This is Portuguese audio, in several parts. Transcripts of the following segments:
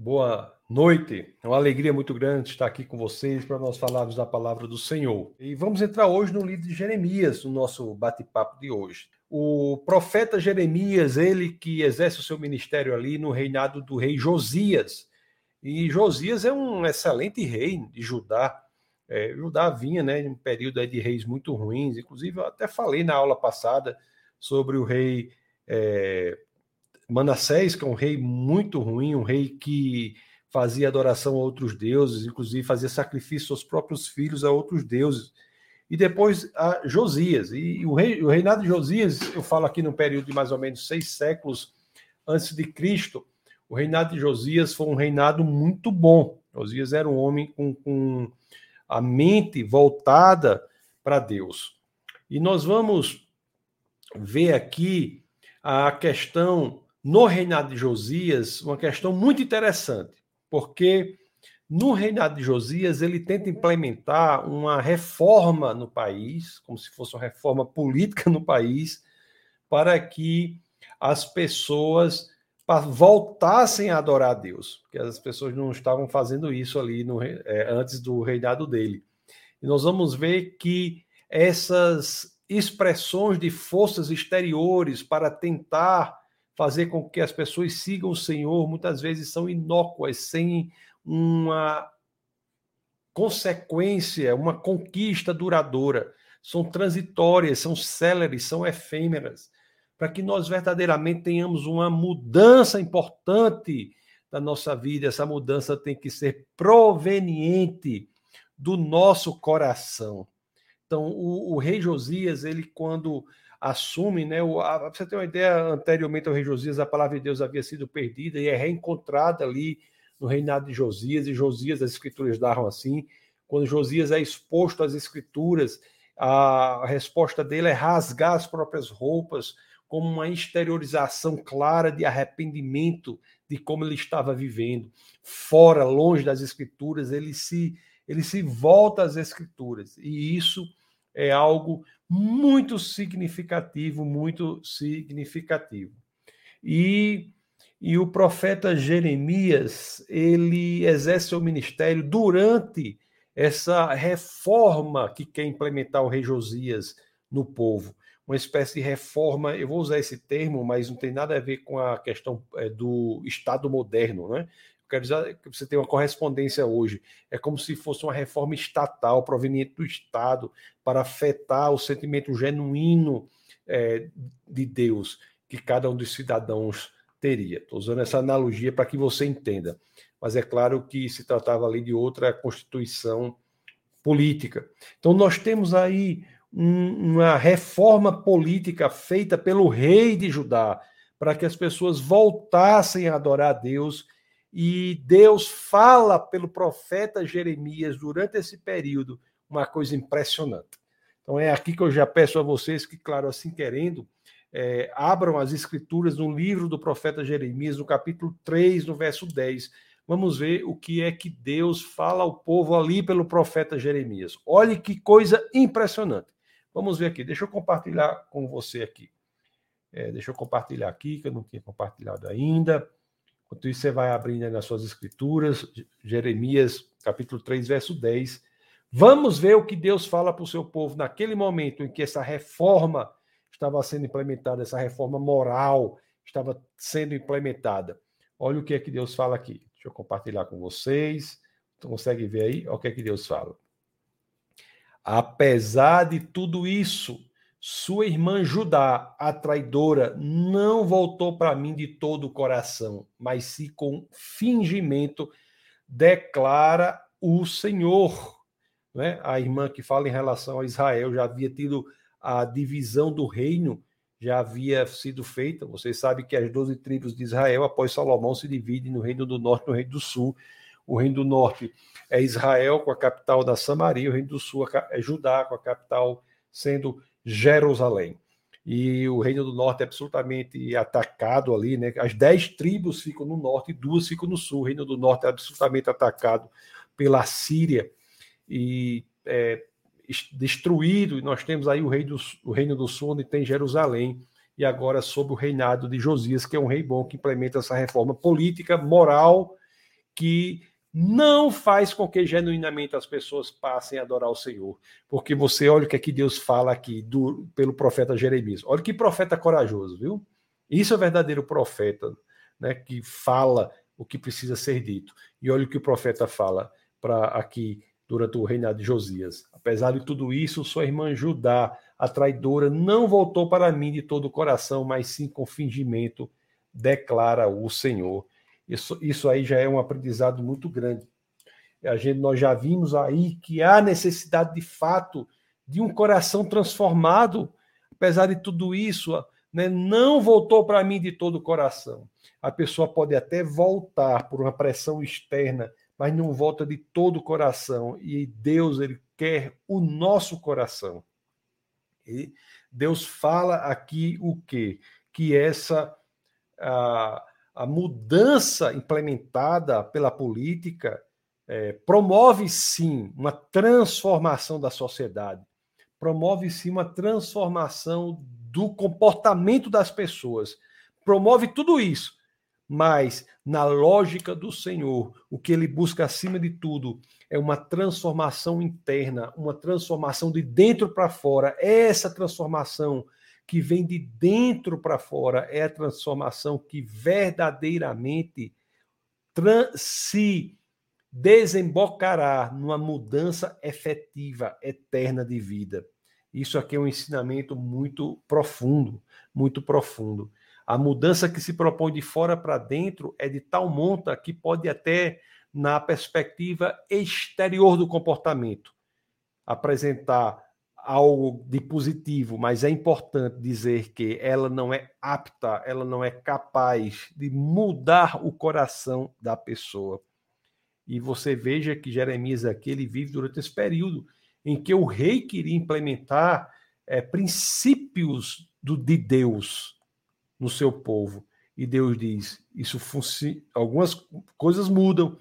Boa noite. É uma alegria muito grande estar aqui com vocês para nós falarmos da palavra do Senhor. E vamos entrar hoje no livro de Jeremias, no nosso bate-papo de hoje. O profeta Jeremias, ele que exerce o seu ministério ali no reinado do rei Josias. E Josias é um excelente rei de Judá. É, Judá vinha né, em um período de reis muito ruins. Inclusive, eu até falei na aula passada sobre o rei é, Manassés, que é um rei muito ruim, um rei que fazia adoração a outros deuses, inclusive fazia sacrifício aos próprios filhos a outros deuses. E depois a Josias. E o, rei, o reinado de Josias, eu falo aqui no período de mais ou menos seis séculos antes de Cristo, o reinado de Josias foi um reinado muito bom. Josias era um homem com, com a mente voltada para Deus. E nós vamos ver aqui a questão no reinado de Josias uma questão muito interessante, porque no reinado de Josias ele tenta implementar uma reforma no país, como se fosse uma reforma política no país, para que as pessoas voltassem a adorar a Deus, porque as pessoas não estavam fazendo isso ali no, é, antes do reinado dele. E nós vamos ver que essas expressões de forças exteriores para tentar fazer com que as pessoas sigam o Senhor, muitas vezes são inócuas, sem uma consequência, uma conquista duradoura. São transitórias, são céleres, são efêmeras. Para que nós verdadeiramente tenhamos uma mudança importante da nossa vida, essa mudança tem que ser proveniente do nosso coração. Então, o, o rei Josias, ele quando assume, né? O, a, você ter uma ideia, anteriormente ao rei Josias, a palavra de Deus havia sido perdida e é reencontrada ali no reinado de Josias, e Josias, as escrituras davam assim, quando Josias é exposto às escrituras, a resposta dele é rasgar as próprias roupas, como uma exteriorização clara de arrependimento de como ele estava vivendo. Fora, longe das escrituras, ele se ele se volta às escrituras. E isso é algo muito significativo, muito significativo. E, e o profeta Jeremias, ele exerce o ministério durante essa reforma que quer implementar o rei Josias no povo. Uma espécie de reforma, eu vou usar esse termo, mas não tem nada a ver com a questão é, do Estado moderno, né? Quero dizer que você tem uma correspondência hoje. É como se fosse uma reforma estatal proveniente do Estado para afetar o sentimento genuíno é, de Deus que cada um dos cidadãos teria. Estou usando essa analogia para que você entenda. Mas é claro que se tratava ali de outra constituição política. Então, nós temos aí um, uma reforma política feita pelo rei de Judá para que as pessoas voltassem a adorar a Deus e Deus fala pelo profeta Jeremias durante esse período uma coisa impressionante. Então é aqui que eu já peço a vocês que, claro, assim querendo, é, abram as escrituras no livro do profeta Jeremias, no capítulo 3, no verso 10. Vamos ver o que é que Deus fala ao povo ali pelo profeta Jeremias. Olhe que coisa impressionante. Vamos ver aqui. Deixa eu compartilhar com você aqui. É, deixa eu compartilhar aqui, que eu não tinha compartilhado ainda. Enquanto isso, você vai abrindo nas suas escrituras, Jeremias, capítulo 3, verso 10. Vamos ver o que Deus fala para o seu povo naquele momento em que essa reforma estava sendo implementada, essa reforma moral estava sendo implementada. Olha o que é que Deus fala aqui. Deixa eu compartilhar com vocês. Você consegue ver aí? Olha o que é que Deus fala. Apesar de tudo isso, sua irmã Judá, a traidora, não voltou para mim de todo o coração, mas se com fingimento declara o Senhor. Né? A irmã que fala em relação a Israel já havia tido a divisão do reino, já havia sido feita. Vocês sabem que as 12 tribos de Israel, após Salomão, se dividem no reino do norte e no reino do sul. O reino do norte é Israel, com a capital da Samaria, o reino do sul é Judá, com a capital sendo Jerusalém. E o Reino do Norte é absolutamente atacado ali, né? As dez tribos ficam no norte e duas ficam no sul. O Reino do Norte é absolutamente atacado pela Síria e é, destruído. E nós temos aí o, rei do, o Reino do Sul, onde tem Jerusalém, e agora sob o reinado de Josias, que é um rei bom que implementa essa reforma política, moral que não faz com que genuinamente as pessoas passem a adorar o Senhor. Porque você olha o que é que Deus fala aqui do, pelo profeta Jeremias. Olha que profeta corajoso, viu? Isso é verdadeiro profeta, né, que fala o que precisa ser dito. E olha o que o profeta fala para aqui durante o reinado de Josias. Apesar de tudo isso, sua irmã Judá, a traidora, não voltou para mim de todo o coração, mas sim com fingimento, declara o Senhor. Isso, isso aí já é um aprendizado muito grande. A gente, nós já vimos aí que há necessidade de fato de um coração transformado, apesar de tudo isso, né, não voltou para mim de todo o coração. A pessoa pode até voltar por uma pressão externa, mas não volta de todo o coração. E Deus, ele quer o nosso coração. E Deus fala aqui o quê? Que essa a, a mudança implementada pela política é, promove sim uma transformação da sociedade, promove sim uma transformação do comportamento das pessoas, promove tudo isso mas na lógica do Senhor, o que ele busca acima de tudo é uma transformação interna, uma transformação de dentro para fora. Essa transformação que vem de dentro para fora é a transformação que verdadeiramente se desembocará numa mudança efetiva, eterna de vida. Isso aqui é um ensinamento muito profundo, muito profundo. A mudança que se propõe de fora para dentro é de tal monta que pode até, na perspectiva exterior do comportamento, apresentar algo de positivo, mas é importante dizer que ela não é apta, ela não é capaz de mudar o coração da pessoa. E você veja que Jeremias aqui ele vive durante esse período em que o rei queria implementar é, princípios do, de Deus, no seu povo. E Deus diz: isso algumas coisas mudam,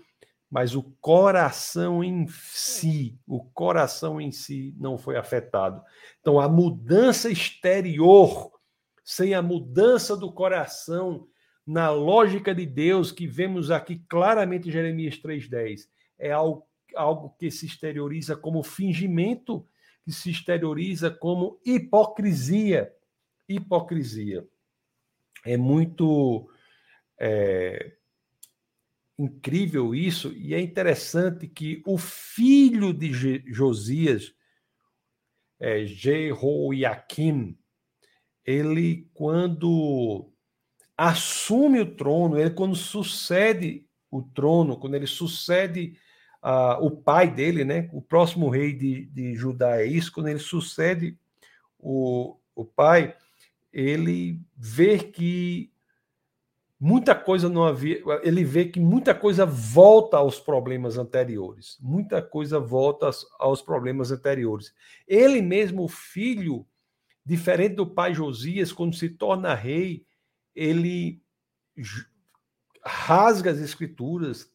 mas o coração em si, o coração em si não foi afetado. Então a mudança exterior, sem a mudança do coração, na lógica de Deus que vemos aqui claramente em Jeremias 3:10, é algo, algo que se exterioriza como fingimento, que se exterioriza como hipocrisia. Hipocrisia é muito é, incrível isso, e é interessante que o filho de Josias, é, Jehoiakim, ele, quando assume o trono, ele, quando sucede o trono, quando ele sucede uh, o pai dele, né, o próximo rei de, de Judá é isso, quando ele sucede o, o pai, ele vê que muita coisa não havia, ele vê que muita coisa volta aos problemas anteriores, muita coisa volta aos problemas anteriores. Ele mesmo, o filho, diferente do pai Josias, quando se torna rei, ele rasga as escrituras,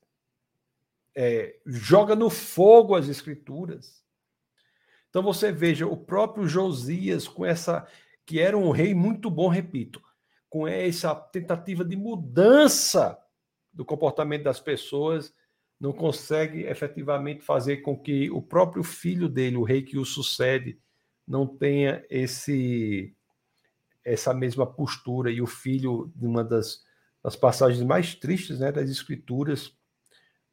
é, joga no fogo as escrituras. Então você veja o próprio Josias com essa que era um rei muito bom, repito, com essa tentativa de mudança do comportamento das pessoas, não consegue efetivamente fazer com que o próprio filho dele, o rei que o sucede, não tenha esse essa mesma postura e o filho de uma das, das passagens mais tristes né, das escrituras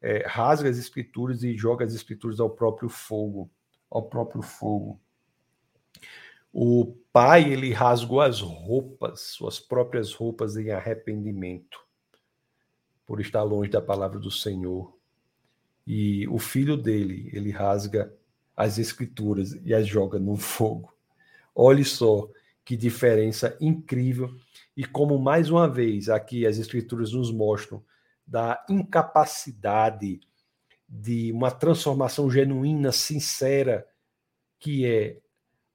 é, rasga as escrituras e joga as escrituras ao próprio fogo, ao próprio fogo. O pai, ele rasgou as roupas, suas próprias roupas em arrependimento, por estar longe da palavra do Senhor. E o filho dele, ele rasga as escrituras e as joga no fogo. Olhe só que diferença incrível e como mais uma vez aqui as escrituras nos mostram da incapacidade de uma transformação genuína, sincera, que é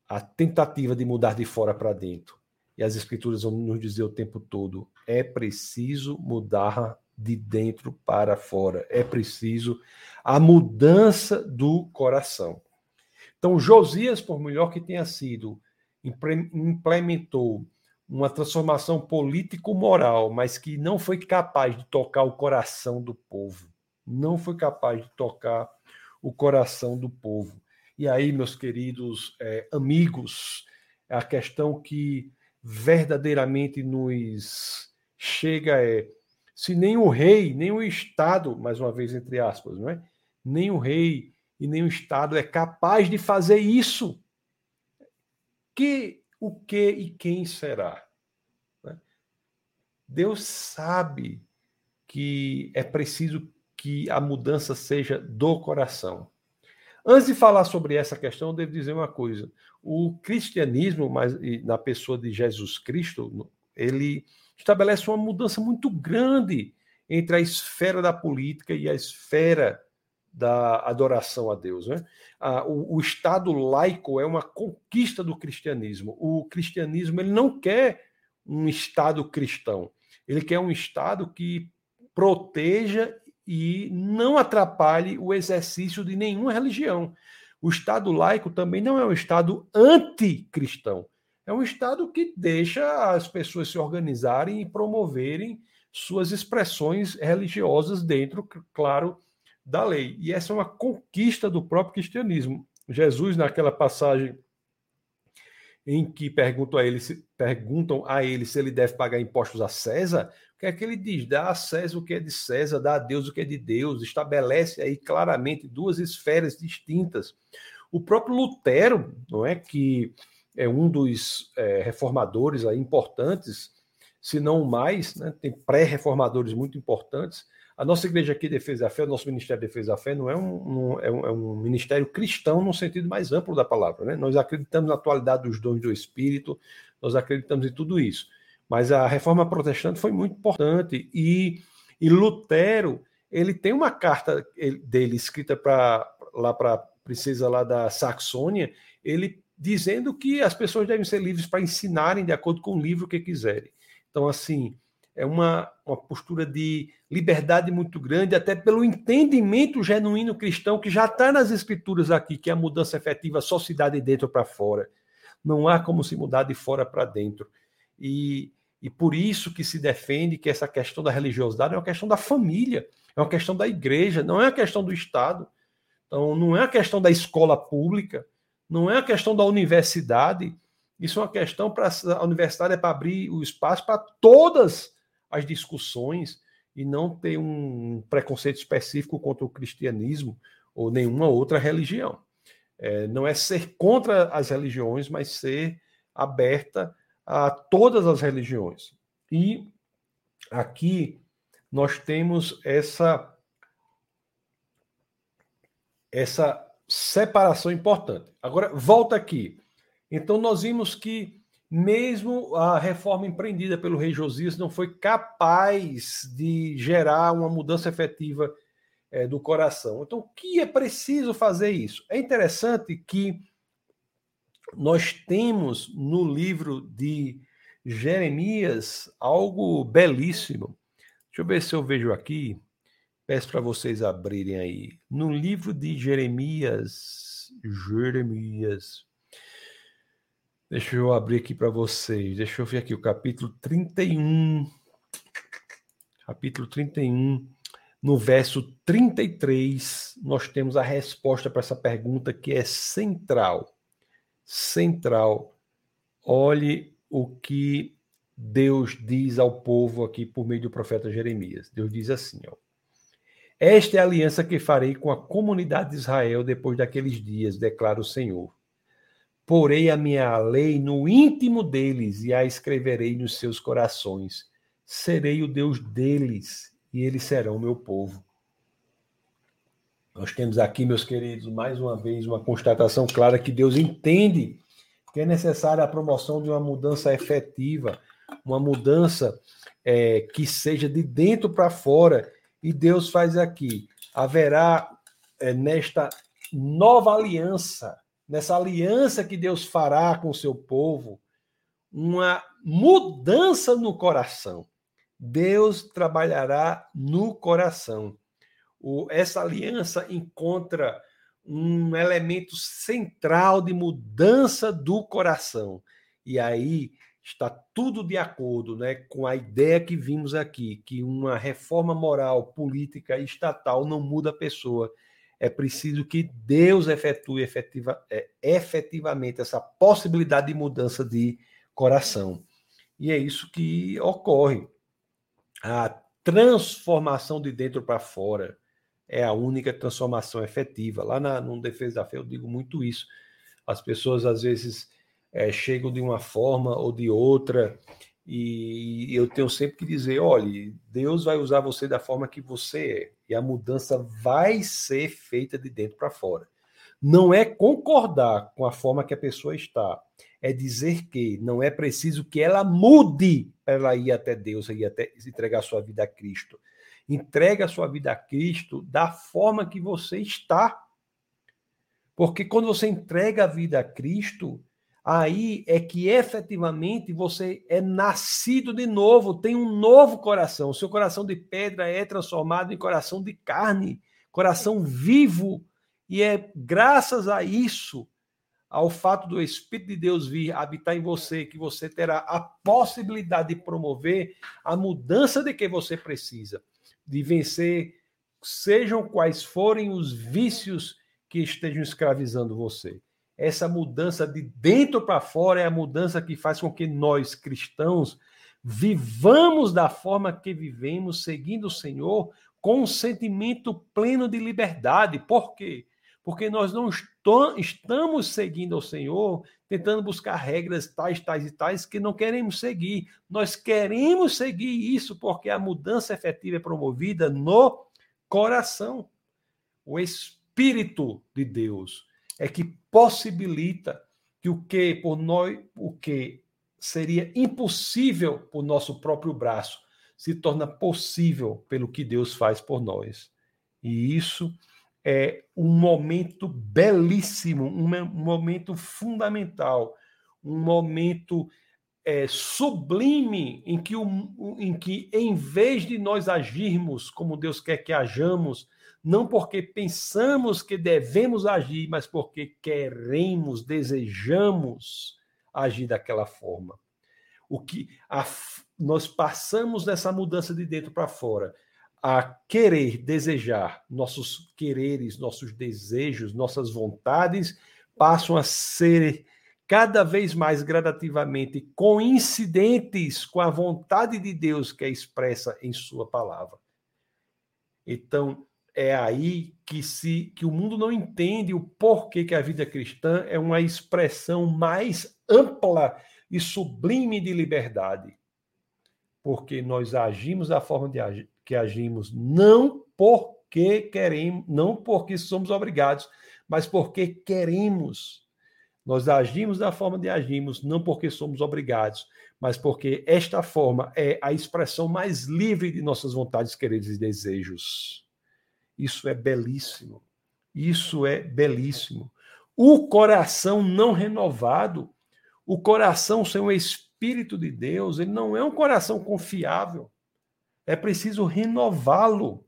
a tentativa de mudar de fora para dentro. E as escrituras vão nos dizer o tempo todo: é preciso mudar de dentro para fora, é preciso a mudança do coração. Então, Josias, por melhor que tenha sido, implementou uma transformação político-moral, mas que não foi capaz de tocar o coração do povo. não foi capaz de tocar o coração do povo. E aí, meus queridos é, amigos, a questão que verdadeiramente nos chega é se nem o rei, nem o Estado, mais uma vez entre aspas, não é? Nem o rei e nem o Estado é capaz de fazer isso. Que, o que e quem será? Né? Deus sabe que é preciso que a mudança seja do coração. Antes de falar sobre essa questão, eu devo dizer uma coisa. O cristianismo, mas na pessoa de Jesus Cristo, ele estabelece uma mudança muito grande entre a esfera da política e a esfera da adoração a Deus. Né? o, o, Estado laico é uma conquista do cristianismo. O cristianismo ele não quer um Estado cristão, ele quer um Estado que proteja e não atrapalhe o exercício de nenhuma religião. O Estado laico também não é um Estado anticristão. É um Estado que deixa as pessoas se organizarem e promoverem suas expressões religiosas dentro, claro, da lei. E essa é uma conquista do próprio cristianismo. Jesus, naquela passagem em que perguntam a ele, se, perguntam a ele se ele deve pagar impostos a César, que é que ele diz? Dá a César o que é de César, dá a Deus o que é de Deus, estabelece aí claramente duas esferas distintas. O próprio Lutero, não é que é um dos é, reformadores aí importantes, se não o mais, né? tem pré-reformadores muito importantes. A nossa igreja aqui, Defesa da Fé, o nosso Ministério de Defesa da Fé, não é um, um, é um, é um ministério cristão no sentido mais amplo da palavra. Né? Nós acreditamos na atualidade dos dons do Espírito, nós acreditamos em tudo isso. Mas a reforma protestante foi muito importante e, e Lutero ele tem uma carta dele escrita para lá para princesa lá da Saxônia, ele dizendo que as pessoas devem ser livres para ensinarem de acordo com o livro que quiserem. Então, assim, é uma, uma postura de liberdade muito grande, até pelo entendimento genuíno cristão que já está nas escrituras aqui, que a mudança efetiva só se dá de dentro para fora. Não há como se mudar de fora para dentro. E, e por isso que se defende que essa questão da religiosidade é uma questão da família, é uma questão da igreja, não é uma questão do Estado. Então, não é uma questão da escola pública, não é uma questão da universidade. Isso é uma questão para a universidade é para abrir o espaço para todas as discussões e não ter um preconceito específico contra o cristianismo ou nenhuma outra religião. É, não é ser contra as religiões, mas ser aberta a todas as religiões. E aqui nós temos essa essa separação importante. Agora volta aqui. Então nós vimos que mesmo a reforma empreendida pelo rei Josias não foi capaz de gerar uma mudança efetiva é, do coração. Então, o que é preciso fazer isso? É interessante que nós temos no livro de Jeremias algo belíssimo. Deixa eu ver se eu vejo aqui. Peço para vocês abrirem aí. No livro de Jeremias, Jeremias, Deixa eu abrir aqui para vocês. Deixa eu ver aqui o capítulo 31. Capítulo 31. No verso 33, nós temos a resposta para essa pergunta que é central. Central. Olhe o que Deus diz ao povo aqui por meio do profeta Jeremias. Deus diz assim, ó. Esta é a aliança que farei com a comunidade de Israel depois daqueles dias, declara o Senhor Porei a minha lei no íntimo deles e a escreverei nos seus corações. Serei o Deus deles e eles serão meu povo. Nós temos aqui, meus queridos, mais uma vez uma constatação clara que Deus entende que é necessária a promoção de uma mudança efetiva, uma mudança é, que seja de dentro para fora. E Deus faz aqui. Haverá é, nesta nova aliança nessa aliança que Deus fará com o seu povo, uma mudança no coração. Deus trabalhará no coração. O, essa aliança encontra um elemento central de mudança do coração. E aí está tudo de acordo né, com a ideia que vimos aqui, que uma reforma moral, política e estatal não muda a pessoa. É preciso que Deus efetue efetiva, é, efetivamente essa possibilidade de mudança de coração. E é isso que ocorre. A transformação de dentro para fora é a única transformação efetiva. Lá na, no Defesa da Fé eu digo muito isso. As pessoas às vezes é, chegam de uma forma ou de outra, e eu tenho sempre que dizer: olhe, Deus vai usar você da forma que você é, e a mudança vai ser feita de dentro para fora. Não é concordar com a forma que a pessoa está, é dizer que não é preciso que ela mude para ela ir até Deus e até entregar sua vida a Cristo. Entrega a sua vida a Cristo da forma que você está. Porque quando você entrega a vida a Cristo, aí é que efetivamente você é nascido de novo, tem um novo coração. Seu coração de pedra é transformado em coração de carne, coração vivo. E é graças a isso, ao fato do Espírito de Deus vir habitar em você, que você terá a possibilidade de promover a mudança de que você precisa, de vencer, sejam quais forem os vícios que estejam escravizando você. Essa mudança de dentro para fora é a mudança que faz com que nós, cristãos, vivamos da forma que vivemos, seguindo o Senhor, com um sentimento pleno de liberdade. Por quê? Porque nós não estamos seguindo ao Senhor, tentando buscar regras tais, tais e tais que não queremos seguir. Nós queremos seguir isso porque a mudança efetiva é promovida no coração. O Espírito de Deus é que possibilita que o que por nós, o que seria impossível por nosso próprio braço, se torna possível pelo que Deus faz por nós. E isso é um momento belíssimo, um momento fundamental, um momento é, sublime em que, um, em que, em vez de nós agirmos como Deus quer que hajamos, não porque pensamos que devemos agir, mas porque queremos, desejamos agir daquela forma. O que a, nós passamos nessa mudança de dentro para fora, a querer, desejar, nossos quereres, nossos desejos, nossas vontades passam a ser cada vez mais gradativamente coincidentes com a vontade de Deus que é expressa em sua palavra. Então, é aí que se que o mundo não entende o porquê que a vida cristã é uma expressão mais ampla e sublime de liberdade. Porque nós agimos da forma de agi, que agimos não porque queremos, não porque somos obrigados, mas porque queremos. Nós agimos da forma de agimos não porque somos obrigados, mas porque esta forma é a expressão mais livre de nossas vontades, quereres e desejos. Isso é belíssimo. Isso é belíssimo. O coração não renovado, o coração sem o Espírito de Deus, ele não é um coração confiável. É preciso renová-lo.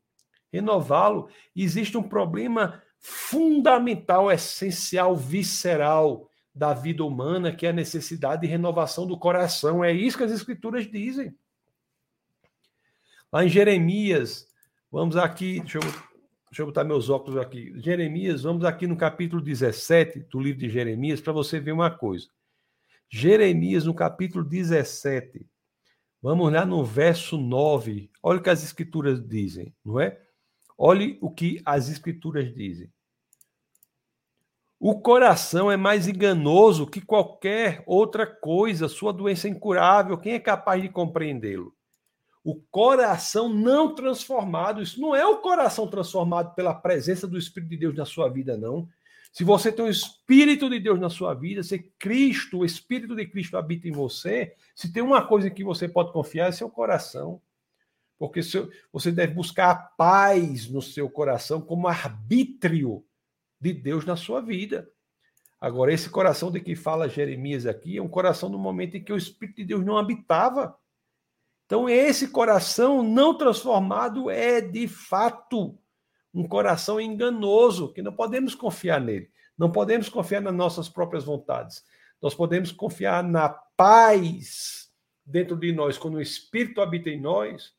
Renová-lo. Existe um problema fundamental, essencial, visceral da vida humana, que é a necessidade de renovação do coração. É isso que as Escrituras dizem. Lá em Jeremias, vamos aqui, deixa eu Deixa eu botar meus óculos aqui. Jeremias, vamos aqui no capítulo 17 do livro de Jeremias para você ver uma coisa. Jeremias, no capítulo 17, vamos lá no verso 9. Olha o que as escrituras dizem, não é? Olhe o que as escrituras dizem. O coração é mais enganoso que qualquer outra coisa, sua doença é incurável. Quem é capaz de compreendê-lo? O coração não transformado, isso não é o coração transformado pela presença do Espírito de Deus na sua vida, não. Se você tem o Espírito de Deus na sua vida, se Cristo, o Espírito de Cristo habita em você, se tem uma coisa que você pode confiar, é seu coração. Porque você deve buscar a paz no seu coração como arbítrio de Deus na sua vida. Agora, esse coração de que fala Jeremias aqui é um coração no momento em que o Espírito de Deus não habitava. Então, esse coração não transformado é, de fato, um coração enganoso, que não podemos confiar nele. Não podemos confiar nas nossas próprias vontades. nós podemos confiar na paz dentro de nós, quando o Espírito habita em nós,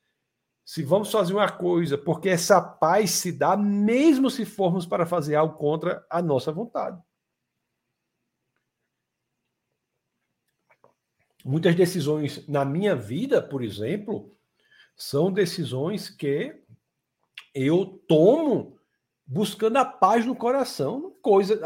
se vamos fazer uma coisa, porque essa paz se dá mesmo se formos para fazer algo contra a nossa vontade. Muitas decisões na minha vida, por exemplo, são decisões que eu tomo buscando a paz no coração, coisa,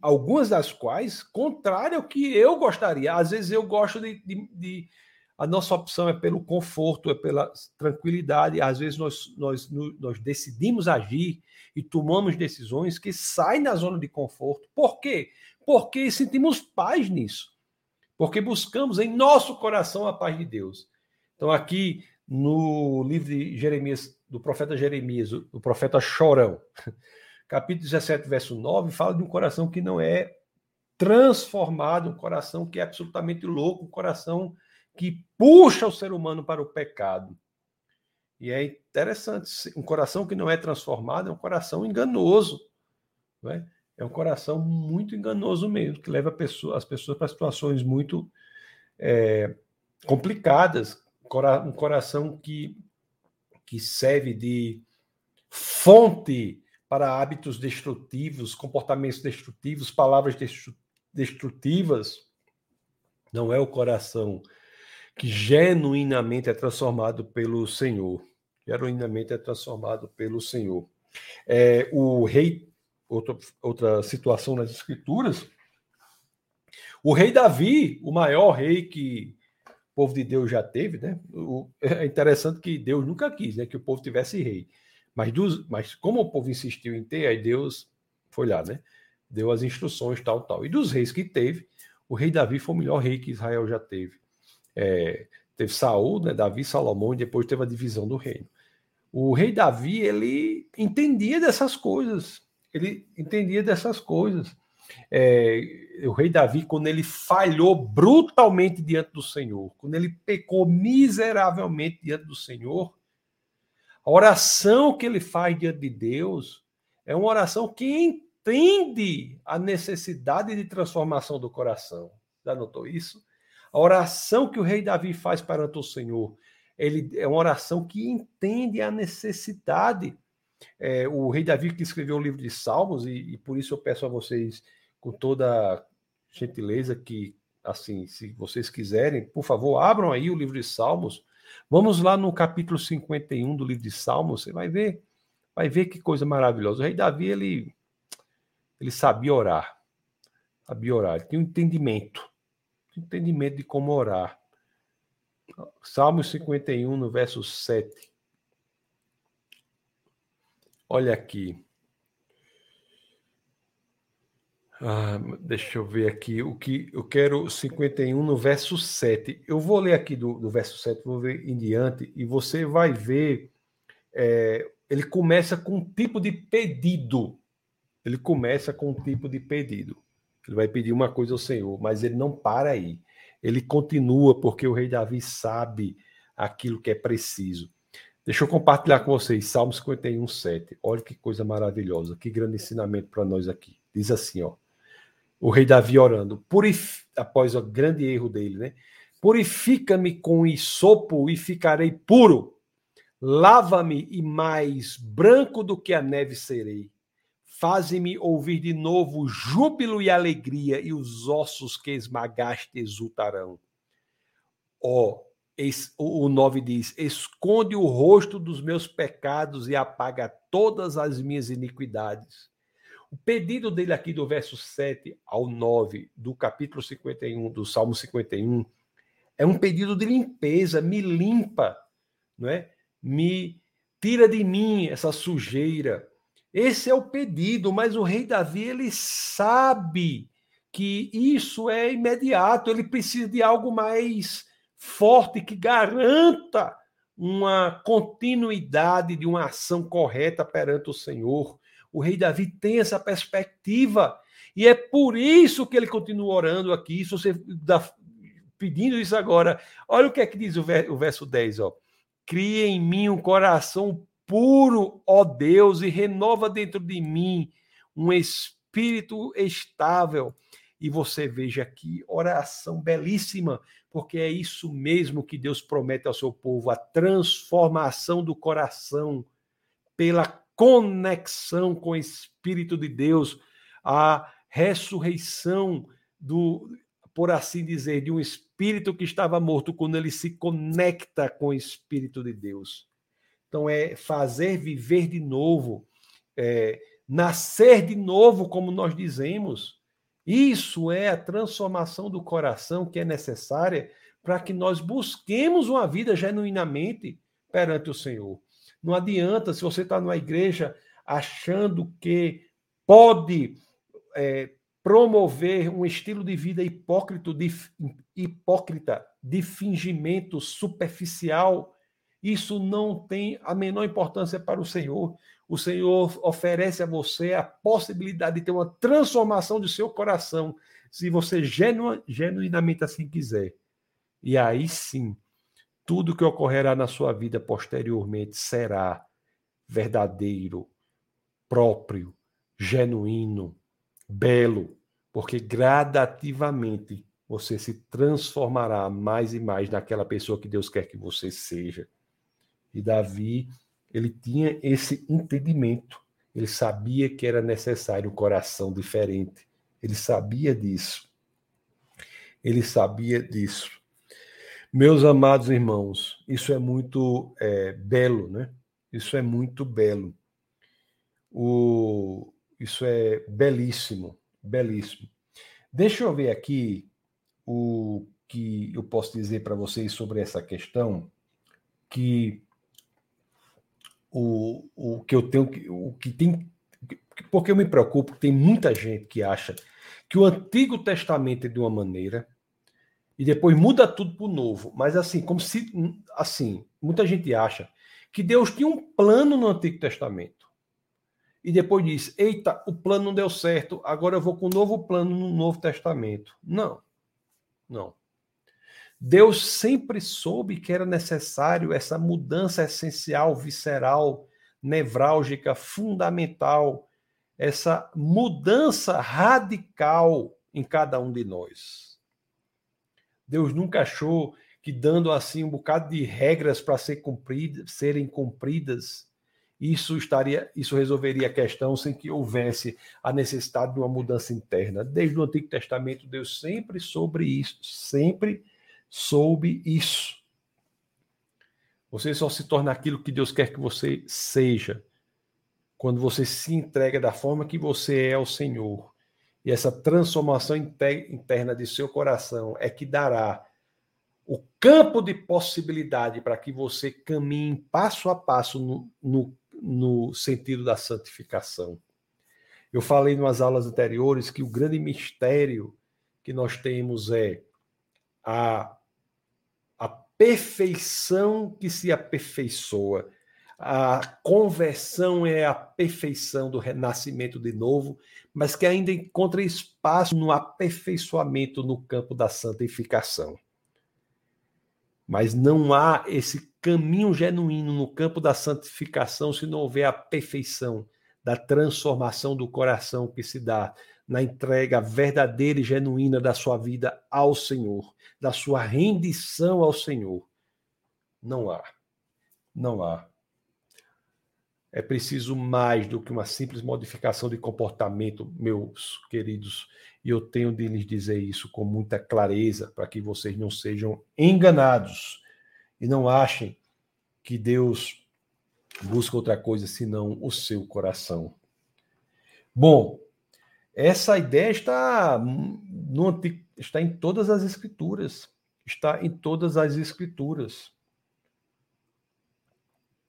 algumas das quais contrário ao que eu gostaria. Às vezes eu gosto de, de, de a nossa opção é pelo conforto, é pela tranquilidade. Às vezes nós, nós, nós decidimos agir e tomamos decisões que saem da zona de conforto. Por quê? Porque sentimos paz nisso. Porque buscamos em nosso coração a paz de Deus. Então, aqui no livro de Jeremias, do profeta Jeremias, o profeta Chorão, capítulo 17, verso 9, fala de um coração que não é transformado, um coração que é absolutamente louco, um coração que puxa o ser humano para o pecado. E é interessante, um coração que não é transformado é um coração enganoso. Não é? é um coração muito enganoso mesmo, que leva pessoa, as pessoas para situações muito é, complicadas. Um coração que, que serve de fonte para hábitos destrutivos, comportamentos destrutivos, palavras destrutivas. Não é o coração que genuinamente é transformado pelo Senhor. Genuinamente é transformado pelo Senhor. É, o rei, outra, outra situação nas Escrituras, o rei Davi, o maior rei que povo de Deus já teve, né? O, é interessante que Deus nunca quis né, que o povo tivesse rei. Mas, dos, mas como o povo insistiu em ter, aí Deus foi lá, né? Deu as instruções, tal, tal. E dos reis que teve, o rei Davi foi o melhor rei que Israel já teve. É, teve Saul, né, Davi, Salomão, e depois teve a divisão do reino. O rei Davi, ele entendia dessas coisas. Ele entendia dessas coisas. É, o rei Davi, quando ele falhou brutalmente diante do Senhor, quando ele pecou miseravelmente diante do Senhor, a oração que ele faz diante de Deus é uma oração que entende a necessidade de transformação do coração. Já notou isso? A oração que o rei Davi faz perante o Senhor, ele é uma oração que entende a necessidade. É, o rei Davi que escreveu o livro de Salmos, e, e por isso eu peço a vocês, com toda gentileza, que, assim, se vocês quiserem, por favor, abram aí o livro de Salmos. Vamos lá no capítulo 51 do livro de Salmos, você vai ver, vai ver que coisa maravilhosa. O rei Davi, ele, ele sabia orar, sabia orar, ele tinha um entendimento entendimento de como orar. Salmo 51, no verso 7. Olha aqui. Ah, deixa eu ver aqui o que eu quero 51 no verso 7. Eu vou ler aqui do, do verso 7, vou ver em diante, e você vai ver. É, ele começa com um tipo de pedido. Ele começa com um tipo de pedido. Ele vai pedir uma coisa ao Senhor, mas ele não para aí. Ele continua porque o rei Davi sabe aquilo que é preciso. Deixa eu compartilhar com vocês Salmo 51, 7. Olha que coisa maravilhosa, que grande ensinamento para nós aqui. Diz assim, ó. O rei Davi orando, purif... após o grande erro dele, né? Purifica-me com isopo e ficarei puro. Lava-me e mais branco do que a neve serei. Faze-me ouvir de novo júbilo e alegria, e os ossos que esmagaste exultarão. Ó, oh, o 9 diz: Esconde o rosto dos meus pecados e apaga todas as minhas iniquidades. O pedido dele aqui do verso 7 ao 9 do capítulo 51, do Salmo 51, é um pedido de limpeza, me limpa, não é? Me tira de mim essa sujeira, esse é o pedido, mas o rei Davi ele sabe que isso é imediato, ele precisa de algo mais forte que garanta uma continuidade de uma ação correta perante o Senhor. O rei Davi tem essa perspectiva e é por isso que ele continua orando aqui. Se você está pedindo isso agora, olha o que é que diz o verso 10, ó. Cria em mim um coração puro, ó Deus, e renova dentro de mim um espírito estável. E você veja que oração belíssima, porque é isso mesmo que Deus promete ao seu povo, a transformação do coração pela conexão com o Espírito de Deus, a ressurreição do, por assim dizer, de um espírito que estava morto quando ele se conecta com o Espírito de Deus. Então, é fazer viver de novo, é, nascer de novo, como nós dizemos. Isso é a transformação do coração que é necessária para que nós busquemos uma vida genuinamente perante o Senhor. Não adianta se você está numa igreja achando que pode é, promover um estilo de vida hipócrita de, hipócrita, de fingimento superficial isso não tem a menor importância para o Senhor. O Senhor oferece a você a possibilidade de ter uma transformação de seu coração, se você genu, genuinamente assim quiser. E aí sim, tudo que ocorrerá na sua vida posteriormente será verdadeiro, próprio, genuíno, belo, porque gradativamente você se transformará mais e mais naquela pessoa que Deus quer que você seja. E Davi, ele tinha esse entendimento. Ele sabia que era necessário um coração diferente. Ele sabia disso. Ele sabia disso. Meus amados irmãos, isso é muito é, belo, né? Isso é muito belo. O, isso é belíssimo, belíssimo. Deixa eu ver aqui o que eu posso dizer para vocês sobre essa questão, que o, o que eu tenho, o que tem, porque eu me preocupo, tem muita gente que acha que o Antigo Testamento é de uma maneira e depois muda tudo para o Novo, mas assim, como se, assim, muita gente acha que Deus tinha um plano no Antigo Testamento e depois diz, eita, o plano não deu certo, agora eu vou com um novo plano no Novo Testamento. Não, não. Deus sempre soube que era necessário essa mudança essencial, visceral, nevrálgica, fundamental, essa mudança radical em cada um de nós. Deus nunca achou que dando assim um bocado de regras para ser cumpridas, serem cumpridas, isso estaria, isso resolveria a questão sem que houvesse a necessidade de uma mudança interna. Desde o Antigo Testamento, Deus sempre sobre isso, sempre soube isso. Você só se torna aquilo que Deus quer que você seja quando você se entrega da forma que você é ao Senhor. E essa transformação interna de seu coração é que dará o campo de possibilidade para que você caminhe passo a passo no, no, no sentido da santificação. Eu falei nas aulas anteriores que o grande mistério que nós temos é a perfeição que se aperfeiçoa. A conversão é a perfeição do renascimento de novo, mas que ainda encontra espaço no aperfeiçoamento no campo da santificação. Mas não há esse caminho genuíno no campo da santificação se não houver a perfeição da transformação do coração que se dá na entrega verdadeira e genuína da sua vida ao Senhor, da sua rendição ao Senhor. Não há. Não há. É preciso mais do que uma simples modificação de comportamento, meus queridos. E eu tenho de lhes dizer isso com muita clareza, para que vocês não sejam enganados e não achem que Deus busca outra coisa senão o seu coração. Bom, essa ideia está, no, está em todas as escrituras. Está em todas as escrituras.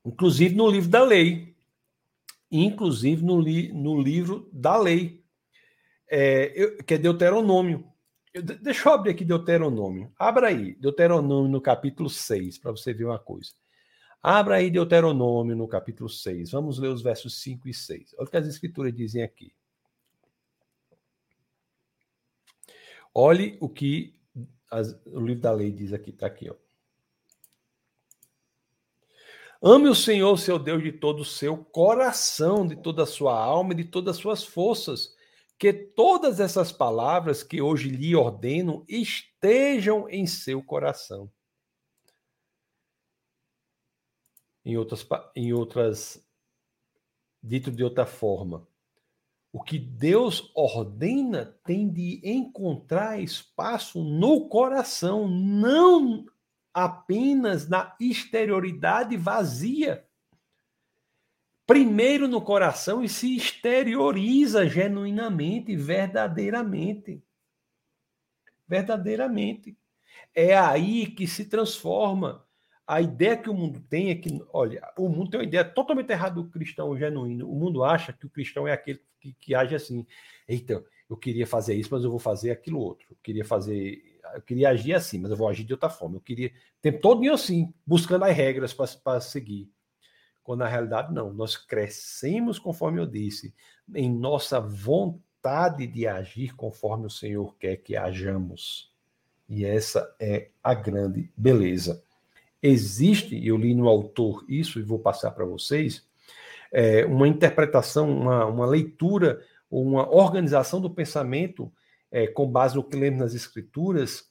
Inclusive no livro da lei. Inclusive no, li, no livro da lei. É, eu, que é Deuteronômio. Eu, deixa eu abrir aqui Deuteronômio. Abra aí, Deuteronômio no capítulo 6, para você ver uma coisa. Abra aí Deuteronômio no capítulo 6. Vamos ler os versos 5 e 6. Olha o que as escrituras dizem aqui. Olhe o que as, o livro da lei diz aqui, está aqui. Ó. Ame o Senhor, seu Deus, de todo o seu coração, de toda a sua alma e de todas as suas forças. que todas essas palavras que hoje lhe ordeno estejam em seu coração. Em outras, em outras dito de outra forma, o que Deus ordena tem de encontrar espaço no coração, não apenas na exterioridade vazia. Primeiro no coração e se exterioriza genuinamente, verdadeiramente. Verdadeiramente. É aí que se transforma a ideia que o mundo tem é que, olha, o mundo tem uma ideia totalmente errada do cristão genuíno. O mundo acha que o cristão é aquele que, que age assim. Eita, eu queria fazer isso, mas eu vou fazer aquilo outro. Eu queria fazer, eu queria agir assim, mas eu vou agir de outra forma. Eu queria, o tempo todo assim, buscando as regras para seguir. Quando na realidade não, nós crescemos conforme eu disse, em nossa vontade de agir conforme o Senhor quer que hajamos. E essa é a grande beleza. Existe, eu li no autor isso e vou passar para vocês, é, uma interpretação, uma, uma leitura, uma organização do pensamento é, com base no que lemos nas Escrituras,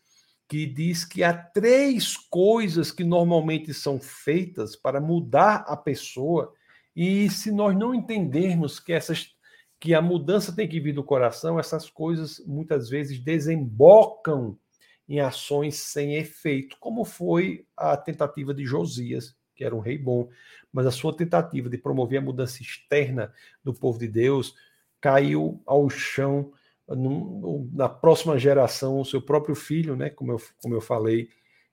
que diz que há três coisas que normalmente são feitas para mudar a pessoa, e se nós não entendermos que essas que a mudança tem que vir do coração, essas coisas muitas vezes desembocam em ações sem efeito, como foi a tentativa de Josias, que era um rei bom, mas a sua tentativa de promover a mudança externa do povo de Deus caiu ao chão na próxima geração, o seu próprio filho, né, como eu, como eu falei,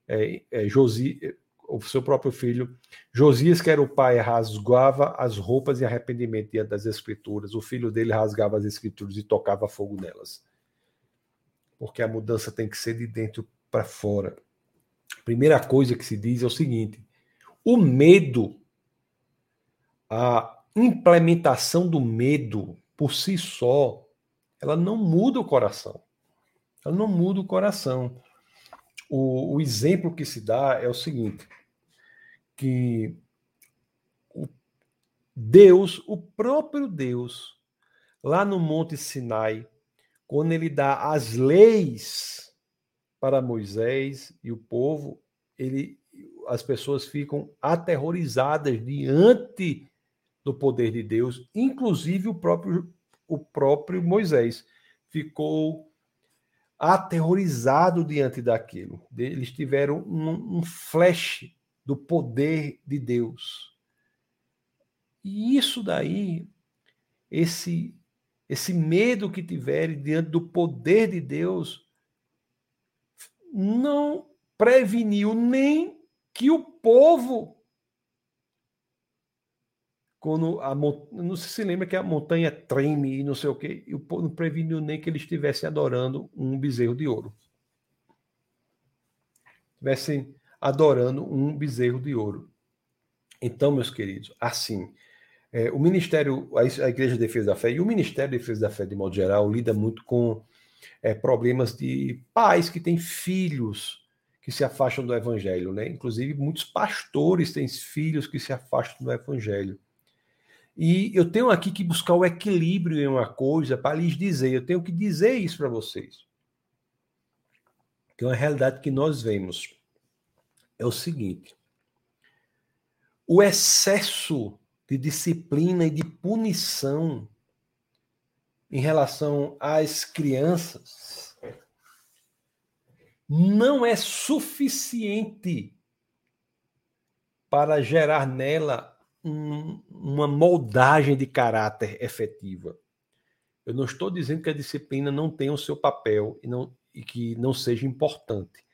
é, é, Josi, o seu próprio filho, Josias, que era o pai, rasgava as roupas em arrependimento diante das escrituras, o filho dele rasgava as escrituras e tocava fogo nelas. Porque a mudança tem que ser de dentro para fora. A primeira coisa que se diz é o seguinte: o medo, a implementação do medo por si só, ela não muda o coração. Ela não muda o coração. O, o exemplo que se dá é o seguinte: que o Deus, o próprio Deus, lá no Monte Sinai, quando ele dá as leis para Moisés e o povo, ele, as pessoas ficam aterrorizadas diante do poder de Deus, inclusive o próprio, o próprio Moisés ficou aterrorizado diante daquilo. Eles tiveram um, um flash do poder de Deus. E isso daí, esse esse medo que tiverem diante do poder de Deus, não preveniu nem que o povo quando a não se se lembra que a montanha treme e não sei o quê, e o povo não preveniu nem que eles estivessem adorando um bezerro de ouro. Estivessem adorando um bezerro de ouro. Então, meus queridos, assim, é, o Ministério, a Igreja de Defesa da Fé e o Ministério de Defesa da Fé, de modo geral, lida muito com é, problemas de pais que têm filhos que se afastam do Evangelho, né? Inclusive, muitos pastores têm filhos que se afastam do Evangelho. E eu tenho aqui que buscar o equilíbrio em uma coisa para lhes dizer, eu tenho que dizer isso para vocês. Que é uma realidade que nós vemos. É o seguinte: o excesso de disciplina e de punição em relação às crianças não é suficiente para gerar nela um, uma moldagem de caráter efetiva. Eu não estou dizendo que a disciplina não tenha o seu papel e, não, e que não seja importante.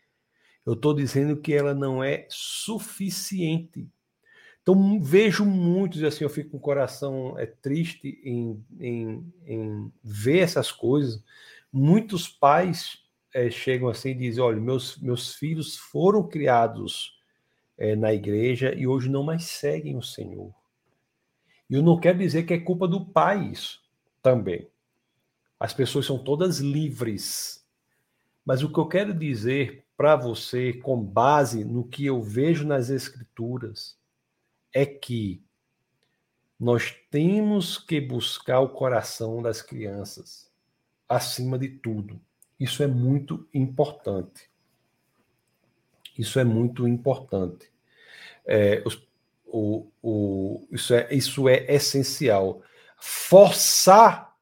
Eu estou dizendo que ela não é suficiente então vejo muitos, assim, eu fico com o coração é, triste em, em, em ver essas coisas. Muitos pais é, chegam assim e dizem: olha, meus, meus filhos foram criados é, na igreja e hoje não mais seguem o Senhor. E eu não quero dizer que é culpa do pai isso também. As pessoas são todas livres. Mas o que eu quero dizer para você, com base no que eu vejo nas Escrituras, é que nós temos que buscar o coração das crianças. acima de tudo. Isso é muito importante. Isso é muito importante. É, os, o, o, isso, é, isso é essencial. Forçar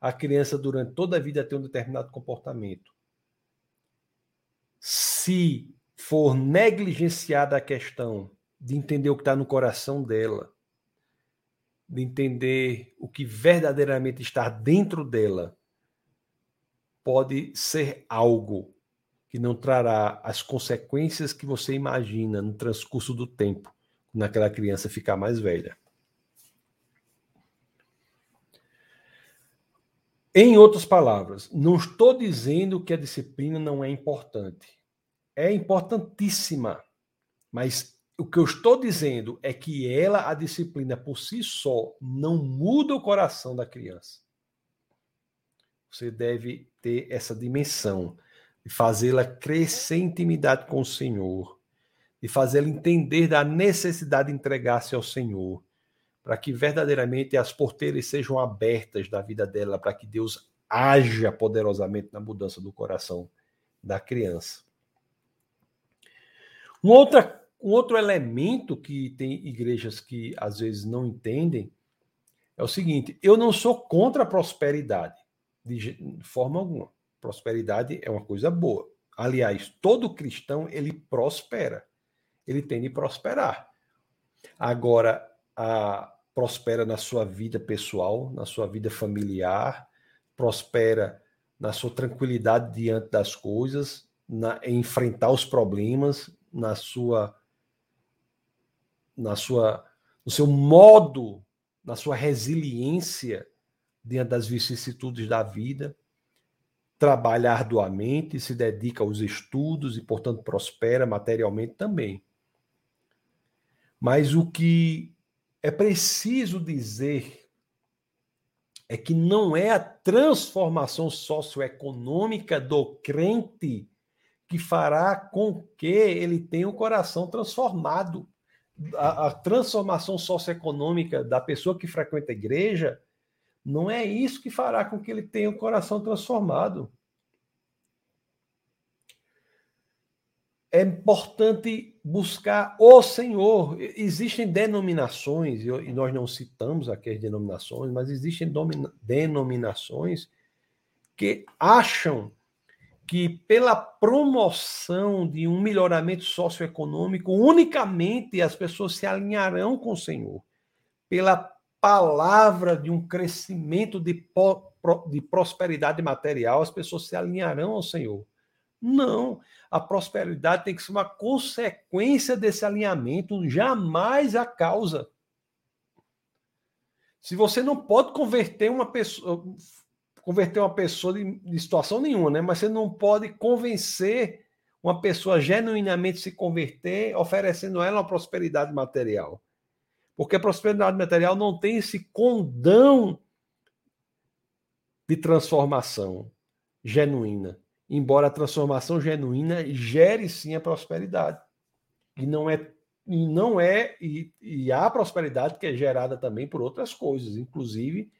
a criança durante toda a vida a ter um determinado comportamento. Se for negligenciada a questão de entender o que está no coração dela, de entender o que verdadeiramente está dentro dela, pode ser algo que não trará as consequências que você imagina no transcurso do tempo, quando aquela criança ficar mais velha. Em outras palavras, não estou dizendo que a disciplina não é importante. É importantíssima. Mas o que eu estou dizendo é que ela, a disciplina por si só, não muda o coração da criança. Você deve ter essa dimensão de fazê-la crescer intimidade com o Senhor, de fazê-la entender da necessidade de entregar-se ao Senhor, para que verdadeiramente as porteiras sejam abertas da vida dela, para que Deus haja poderosamente na mudança do coração da criança. Um, outra, um outro elemento que tem igrejas que às vezes não entendem é o seguinte: eu não sou contra a prosperidade, de forma alguma. Prosperidade é uma coisa boa. Aliás, todo cristão ele prospera. Ele tem de prosperar. Agora, a, prospera na sua vida pessoal, na sua vida familiar, prospera na sua tranquilidade diante das coisas, na, em enfrentar os problemas, na sua na sua no seu modo, na sua resiliência diante das vicissitudes da vida trabalha arduamente, se dedica aos estudos e, portanto, prospera materialmente também. Mas o que é preciso dizer é que não é a transformação socioeconômica do crente que fará com que ele tenha o coração transformado. A, a transformação socioeconômica da pessoa que frequenta a igreja não é isso que fará com que ele tenha o coração transformado. É importante buscar o Senhor. Existem denominações, e nós não citamos aqui as denominações, mas existem denominações que acham que pela promoção de um melhoramento socioeconômico, unicamente as pessoas se alinharão com o Senhor. Pela palavra de um crescimento de, de prosperidade material, as pessoas se alinharão ao Senhor. Não, a prosperidade tem que ser uma consequência desse alinhamento, jamais a causa. Se você não pode converter uma pessoa, converter uma pessoa de, de situação nenhuma, né? Mas você não pode convencer uma pessoa genuinamente se converter, oferecendo ela uma prosperidade material. Porque a prosperidade material não tem esse condão de transformação genuína. Embora a transformação genuína gere sim a prosperidade. E não é e não é e, e há prosperidade que é gerada também por outras coisas, inclusive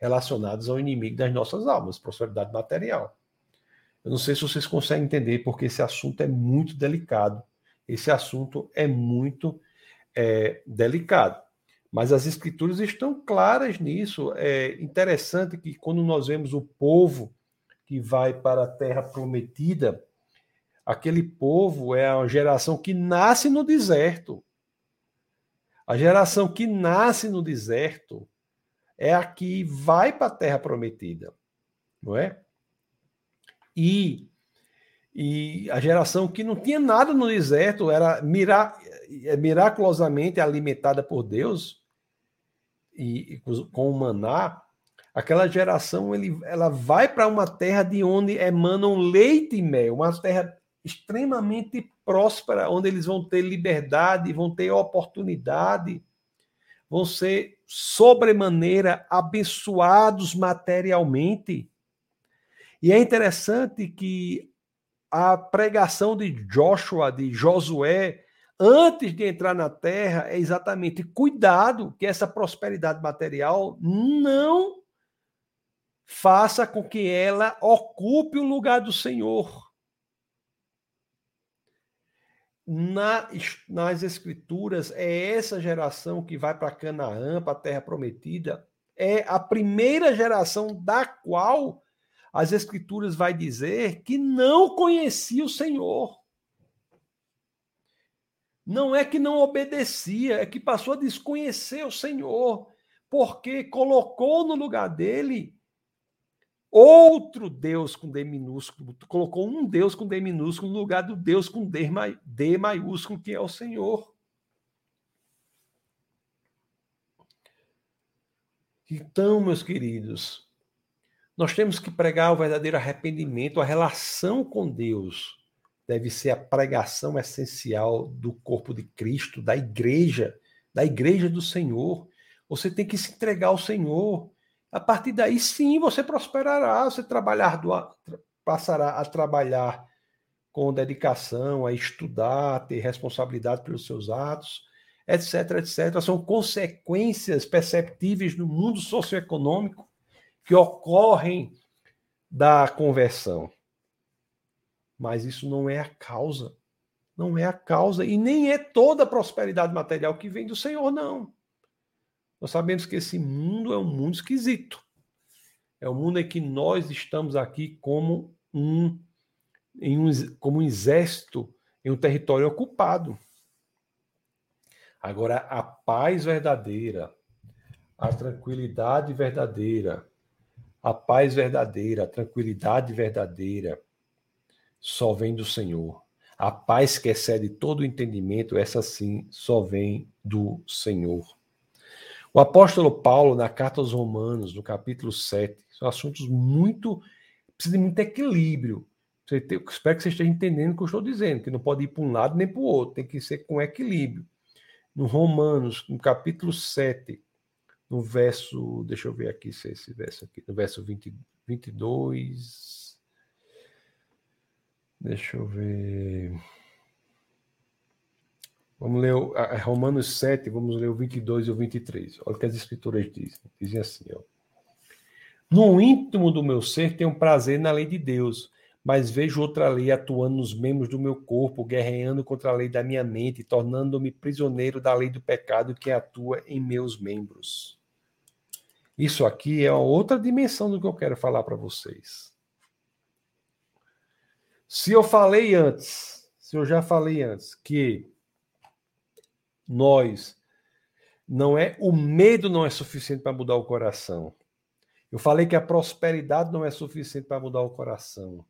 relacionadas ao inimigo das nossas almas, prosperidade material. Eu não sei se vocês conseguem entender, porque esse assunto é muito delicado. Esse assunto é muito é, delicado. Mas as escrituras estão claras nisso. É interessante que quando nós vemos o povo que vai para a terra prometida, aquele povo é a geração que nasce no deserto. A geração que nasce no deserto é a que vai para a terra prometida, não é? E e a geração que não tinha nada no deserto era mira, é, miraculosamente alimentada por Deus e, com o maná. Aquela geração ele, ela vai para uma terra de onde emanam leite e mel, uma terra extremamente próspera, onde eles vão ter liberdade, vão ter oportunidade, vão ser sobremaneira abençoados materialmente. E é interessante que a pregação de Joshua, de Josué, antes de entrar na terra, é exatamente cuidado que essa prosperidade material não faça com que ela ocupe o lugar do Senhor. Na, nas Escrituras, é essa geração que vai para Canaã, para a Terra Prometida, é a primeira geração da qual as Escrituras vai dizer que não conhecia o Senhor. Não é que não obedecia, é que passou a desconhecer o Senhor, porque colocou no lugar dele outro Deus com D minúsculo, colocou um Deus com D minúsculo no lugar do Deus com D, maiúsculo, que é o Senhor. Então, meus queridos, nós temos que pregar o verdadeiro arrependimento, a relação com Deus deve ser a pregação essencial do corpo de Cristo, da igreja, da igreja do Senhor. Você tem que se entregar ao Senhor. A partir daí, sim, você prosperará, você trabalhar do, passará a trabalhar com dedicação, a estudar, a ter responsabilidade pelos seus atos, etc, etc. São consequências perceptíveis no mundo socioeconômico que ocorrem da conversão. Mas isso não é a causa. Não é a causa e nem é toda a prosperidade material que vem do Senhor, não. Nós sabemos que esse mundo é um mundo esquisito. É um mundo em que nós estamos aqui como um, em um, como um exército em um território ocupado. Agora, a paz verdadeira, a tranquilidade verdadeira, a paz verdadeira, a tranquilidade verdadeira, só vem do Senhor. A paz que excede todo entendimento, essa sim, só vem do Senhor. O apóstolo Paulo, na carta aos Romanos, no capítulo 7, são assuntos muito. precisa de muito equilíbrio. espero que você esteja entendendo o que eu estou dizendo, que não pode ir para um lado nem para o outro, tem que ser com equilíbrio. No Romanos, no capítulo 7, no verso. Deixa eu ver aqui se é esse verso aqui, no verso 20, 22. Deixa eu ver. Vamos ler a, Romanos 7, vamos ler o 22 e o 23. Olha o que as escrituras dizem. Dizem assim, ó. No íntimo do meu ser tenho prazer na lei de Deus, mas vejo outra lei atuando nos membros do meu corpo, guerreando contra a lei da minha mente, tornando-me prisioneiro da lei do pecado que atua em meus membros. Isso aqui é outra dimensão do que eu quero falar para vocês. Se eu falei antes, se eu já falei antes que nós não é o medo não é suficiente para mudar o coração. Eu falei que a prosperidade não é suficiente para mudar o coração.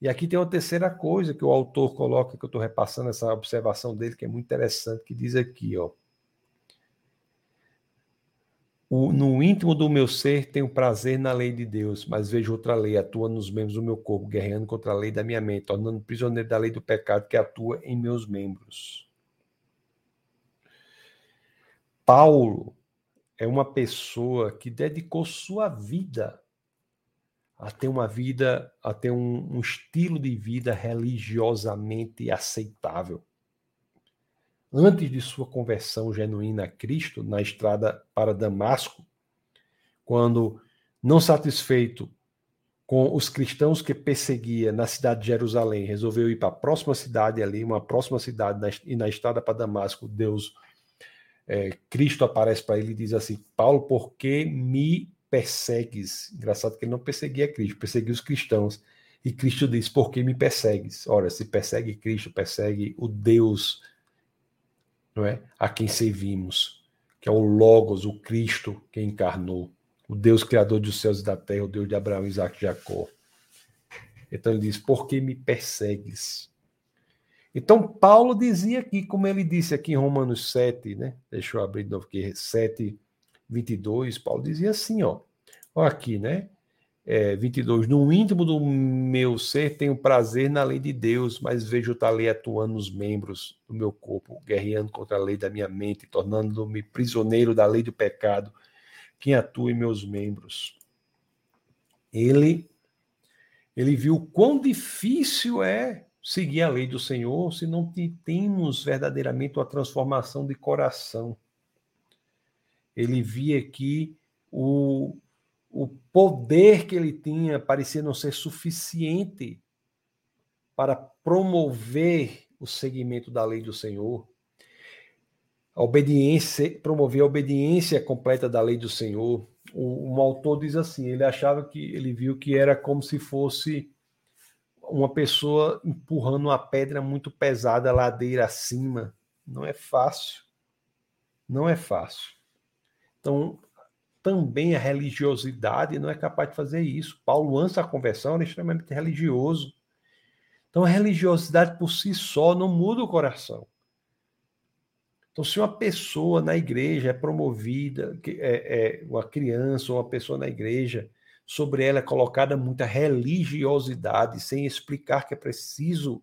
E aqui tem uma terceira coisa que o autor coloca, que eu estou repassando essa observação dele, que é muito interessante, que diz aqui, ó. O, no íntimo do meu ser tenho prazer na lei de Deus, mas vejo outra lei atuando nos membros do meu corpo, guerreando contra a lei da minha mente, tornando prisioneiro da lei do pecado que atua em meus membros. Paulo é uma pessoa que dedicou sua vida a ter uma vida, a ter um, um estilo de vida religiosamente aceitável. Antes de sua conversão genuína a Cristo, na estrada para Damasco, quando, não satisfeito com os cristãos que perseguia na cidade de Jerusalém, resolveu ir para a próxima cidade ali, uma próxima cidade, e na estrada para Damasco, Deus é, Cristo aparece para ele e diz assim: Paulo, por que me persegues? Engraçado que ele não perseguia Cristo, perseguia os cristãos. E Cristo diz: Por que me persegues? Ora, se persegue Cristo, persegue o Deus não é? a quem servimos, que é o Logos, o Cristo que encarnou, o Deus criador dos céus e da terra, o Deus de Abraão, Isaac e Jacó. Então ele diz: Por que me persegues? Então, Paulo dizia aqui, como ele disse aqui em Romanos 7, né? Deixa eu abrir de novo aqui, 7, 22. Paulo dizia assim, ó. Olha aqui, né? É, 22. No íntimo do meu ser tenho prazer na lei de Deus, mas vejo outra lei atuando nos membros do meu corpo, guerreando contra a lei da minha mente, tornando-me prisioneiro da lei do pecado, que atua em meus membros. Ele, ele viu quão difícil é seguir a lei do Senhor se não temos verdadeiramente uma transformação de coração. Ele via aqui o, o poder que ele tinha parecia não ser suficiente para promover o seguimento da lei do Senhor, a obediência, promover a obediência completa da lei do Senhor. Um, um autor diz assim: ele achava que ele viu que era como se fosse uma pessoa empurrando uma pedra muito pesada ladeira acima. Não é fácil. Não é fácil. Então, também a religiosidade não é capaz de fazer isso. Paulo, antes da conversão, era extremamente religioso. Então, a religiosidade por si só não muda o coração. Então, se uma pessoa na igreja é promovida, é, é uma criança ou uma pessoa na igreja, sobre ela é colocada muita religiosidade, sem explicar que é preciso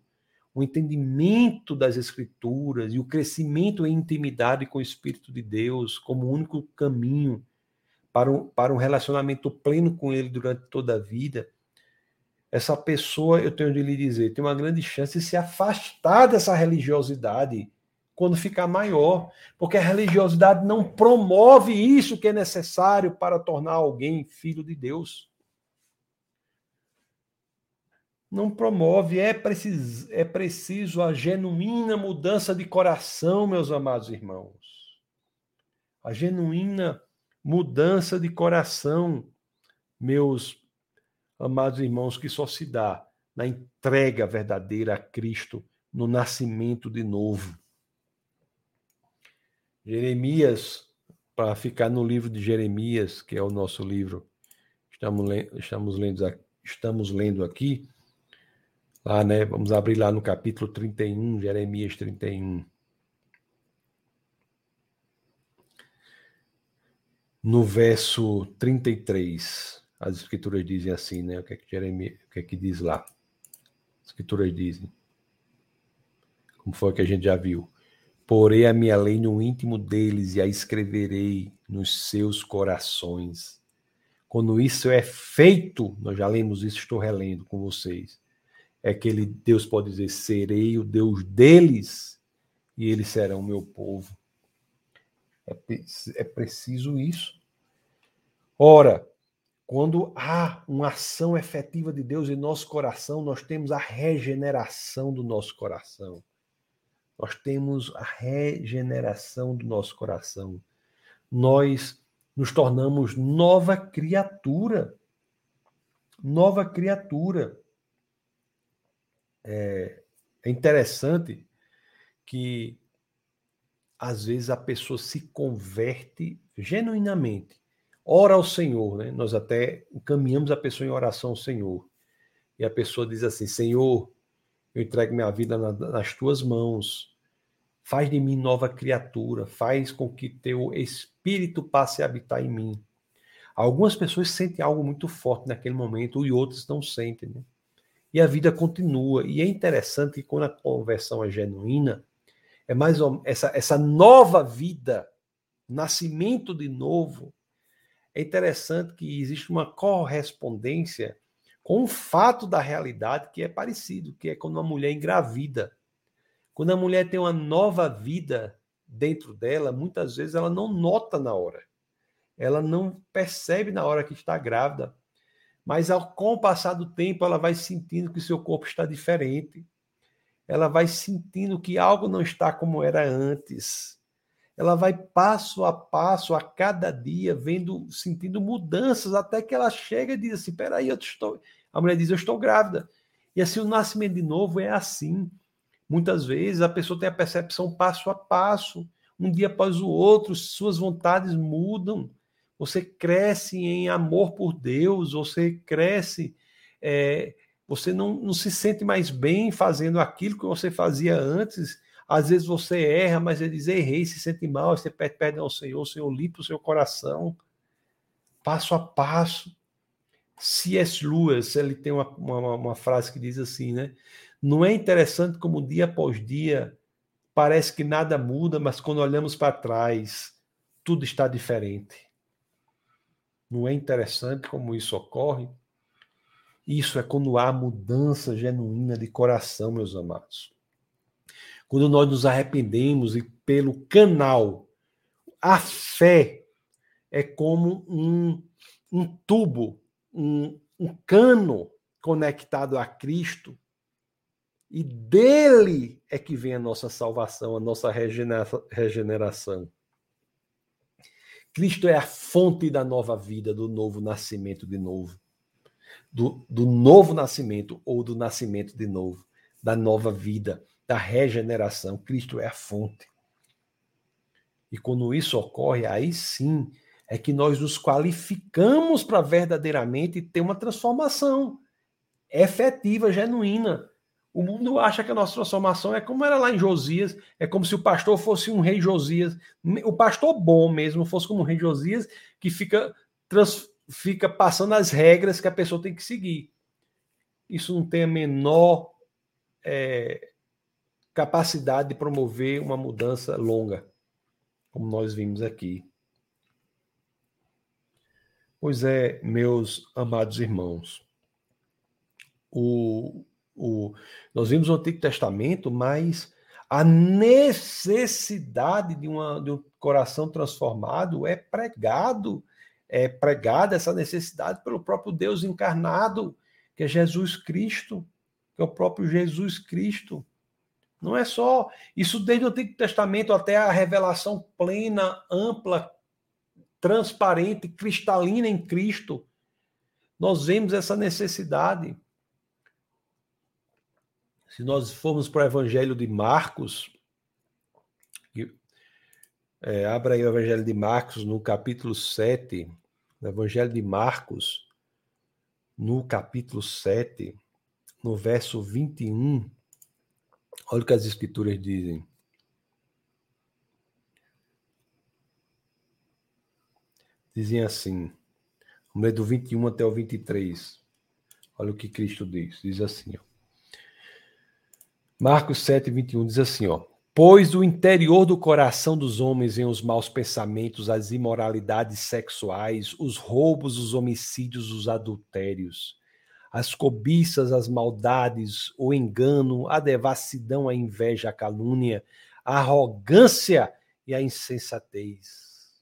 o entendimento das Escrituras e o crescimento em intimidade com o Espírito de Deus como único caminho para um, para um relacionamento pleno com Ele durante toda a vida, essa pessoa, eu tenho de lhe dizer, tem uma grande chance de se afastar dessa religiosidade quando ficar maior, porque a religiosidade não promove isso que é necessário para tornar alguém filho de Deus. Não promove, é preciso, é preciso a genuína mudança de coração, meus amados irmãos. A genuína mudança de coração, meus amados irmãos, que só se dá na entrega verdadeira a Cristo, no nascimento de novo. Jeremias, para ficar no livro de Jeremias, que é o nosso livro, estamos, lendo, estamos, lendo, estamos lendo aqui, lá, né? Vamos abrir lá no capítulo 31, Jeremias 31. No verso 33, as escrituras dizem assim, né? O que é que Jeremias, o que é que diz lá? As escrituras dizem. Como foi que a gente já viu? Porei a minha lei no íntimo deles e a escreverei nos seus corações. Quando isso é feito, nós já lemos isso, estou relendo com vocês. É que ele, Deus pode dizer: serei o Deus deles e eles serão meu povo. É, é preciso isso. Ora, quando há uma ação efetiva de Deus em nosso coração, nós temos a regeneração do nosso coração nós temos a regeneração do nosso coração. Nós nos tornamos nova criatura. Nova criatura. É, é interessante que às vezes a pessoa se converte genuinamente. Ora ao Senhor, né? Nós até encaminhamos a pessoa em oração ao Senhor. E a pessoa diz assim: Senhor, eu entrego minha vida nas tuas mãos. Faz de mim nova criatura, faz com que teu espírito passe a habitar em mim. Algumas pessoas sentem algo muito forte naquele momento e outras não sentem. Né? E a vida continua. E é interessante que quando a conversão é genuína, é mais essa, essa nova vida, nascimento de novo. É interessante que existe uma correspondência com o fato da realidade que é parecido, que é quando uma mulher engravida. Quando a mulher tem uma nova vida dentro dela, muitas vezes ela não nota na hora. Ela não percebe na hora que está grávida. Mas ao, com o passar do tempo, ela vai sentindo que seu corpo está diferente. Ela vai sentindo que algo não está como era antes. Ela vai passo a passo, a cada dia, vendo, sentindo mudanças, até que ela chega e diz assim: peraí, eu estou, a mulher diz: Eu estou grávida. E assim, o nascimento de novo é assim. Muitas vezes a pessoa tem a percepção passo a passo, um dia após o outro, suas vontades mudam. Você cresce em amor por Deus, você cresce, é, você não, não se sente mais bem fazendo aquilo que você fazia antes. Às vezes você erra, mas ele diz: errei, se sente mal, você pede perdão ao Senhor, o Senhor limpa o seu coração, passo a passo. C.S. Lewis, ele tem uma, uma, uma, frase que diz assim, né? Não é interessante como dia após dia parece que nada muda, mas quando olhamos para trás, tudo está diferente. Não é interessante como isso ocorre? Isso é quando há mudança genuína de coração, meus amados. Quando nós nos arrependemos e pelo canal, a fé é como um, um tubo, um, um cano conectado a Cristo, e dele é que vem a nossa salvação, a nossa regeneração. Cristo é a fonte da nova vida, do novo nascimento de novo. Do, do novo nascimento ou do nascimento de novo, da nova vida, da regeneração. Cristo é a fonte. E quando isso ocorre, aí sim é que nós nos qualificamos para verdadeiramente ter uma transformação efetiva, genuína. O mundo acha que a nossa transformação é como era lá em Josias, é como se o pastor fosse um rei Josias, o pastor bom mesmo fosse como um rei Josias, que fica, trans, fica passando as regras que a pessoa tem que seguir. Isso não tem a menor é, capacidade de promover uma mudança longa, como nós vimos aqui. Pois é, meus amados irmãos, o, o, nós vimos o Antigo Testamento, mas a necessidade de, uma, de um coração transformado é pregado, é pregada essa necessidade pelo próprio Deus encarnado, que é Jesus Cristo, que é o próprio Jesus Cristo. Não é só isso desde o Antigo Testamento até a revelação plena, ampla, transparente, cristalina em Cristo. Nós vemos essa necessidade. Se nós formos para o Evangelho de Marcos, é, abra aí o Evangelho de Marcos no capítulo 7, no Evangelho de Marcos, no capítulo 7, no verso 21, olha o que as Escrituras dizem. dizem assim, vamos ler do 21 até o 23. Olha o que Cristo diz. Diz assim, ó. Marcos 7, 21 diz assim, ó. Pois do interior do coração dos homens vêm os maus pensamentos, as imoralidades sexuais, os roubos, os homicídios, os adultérios, as cobiças, as maldades, o engano, a devassidão, a inveja, a calúnia, a arrogância e a insensatez.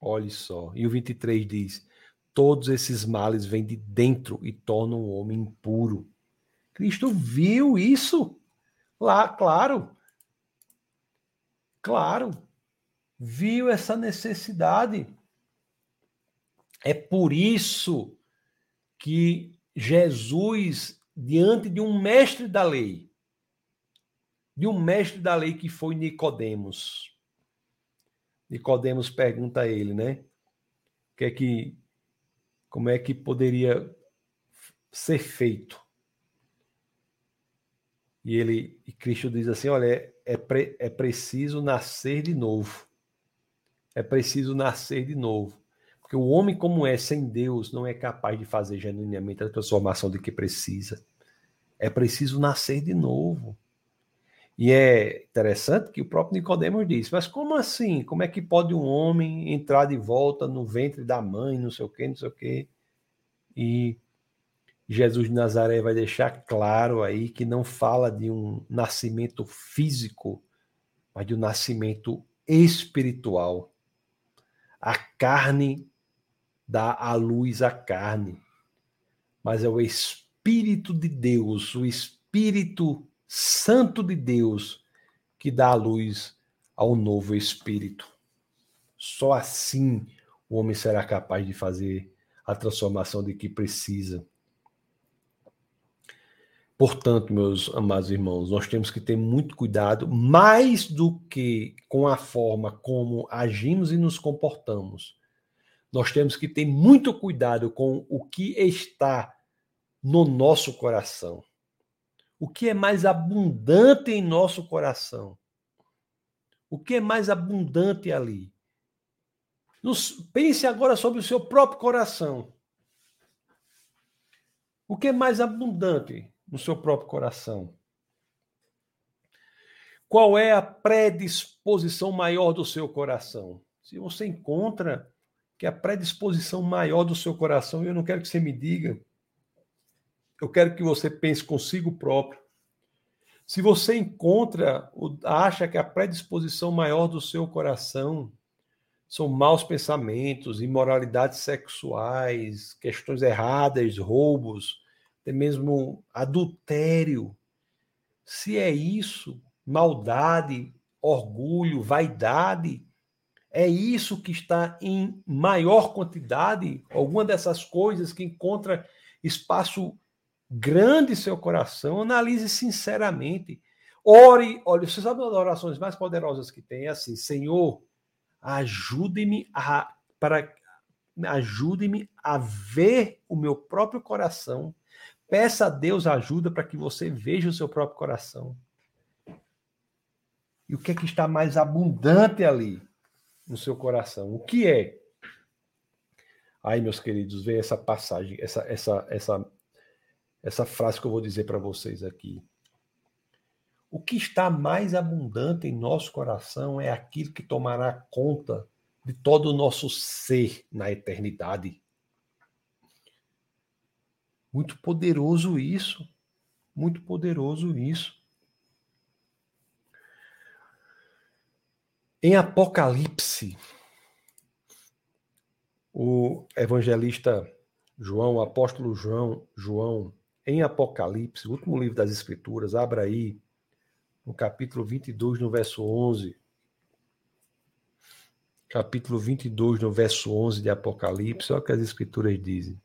Olhe só. E o 23 diz: Todos esses males vêm de dentro e tornam o homem impuro. Cristo viu isso lá, claro. Claro. Viu essa necessidade. É por isso que Jesus, diante de um mestre da lei, de um mestre da lei que foi Nicodemos, Nicodemos pergunta a ele, né? Que é que como é que poderia ser feito? E ele e Cristo diz assim: olha, é, é, pre, é preciso nascer de novo. É preciso nascer de novo. Porque o homem, como é, sem Deus, não é capaz de fazer genuinamente a transformação de que precisa. É preciso nascer de novo. E é interessante que o próprio Nicodemos disse: Mas como assim? Como é que pode um homem entrar de volta no ventre da mãe, não sei o quê, não sei o quê? E Jesus de Nazaré vai deixar claro aí que não fala de um nascimento físico, mas de um nascimento espiritual. A carne dá a luz à carne, mas é o Espírito de Deus, o Espírito Santo de Deus que dá a luz ao novo espírito. Só assim o homem será capaz de fazer a transformação de que precisa. Portanto, meus amados irmãos, nós temos que ter muito cuidado, mais do que com a forma como agimos e nos comportamos. Nós temos que ter muito cuidado com o que está no nosso coração o que é mais abundante em nosso coração. O que é mais abundante ali? Nos, pense agora sobre o seu próprio coração. O que é mais abundante no seu próprio coração? Qual é a predisposição maior do seu coração? Se você encontra que a predisposição maior do seu coração, eu não quero que você me diga eu quero que você pense consigo próprio. Se você encontra, acha que a predisposição maior do seu coração são maus pensamentos, imoralidades sexuais, questões erradas, roubos, até mesmo adultério. Se é isso, maldade, orgulho, vaidade, é isso que está em maior quantidade, alguma dessas coisas que encontra espaço grande em seu coração, analise sinceramente. Ore, olha, você sabe uma das orações mais poderosas que tem? É assim, Senhor, ajude-me a para ajude-me a ver o meu próprio coração. Peça a Deus ajuda para que você veja o seu próprio coração. E o que é que está mais abundante ali no seu coração? O que é? Aí, meus queridos, vem essa passagem, essa essa essa essa frase que eu vou dizer para vocês aqui. O que está mais abundante em nosso coração é aquilo que tomará conta de todo o nosso ser na eternidade. Muito poderoso isso. Muito poderoso isso. Em Apocalipse, o evangelista João, o apóstolo João, João, em Apocalipse, o último livro das Escrituras, abra aí no capítulo 22, no verso 11. Capítulo 22, no verso 11 de Apocalipse, olha o que as Escrituras dizem.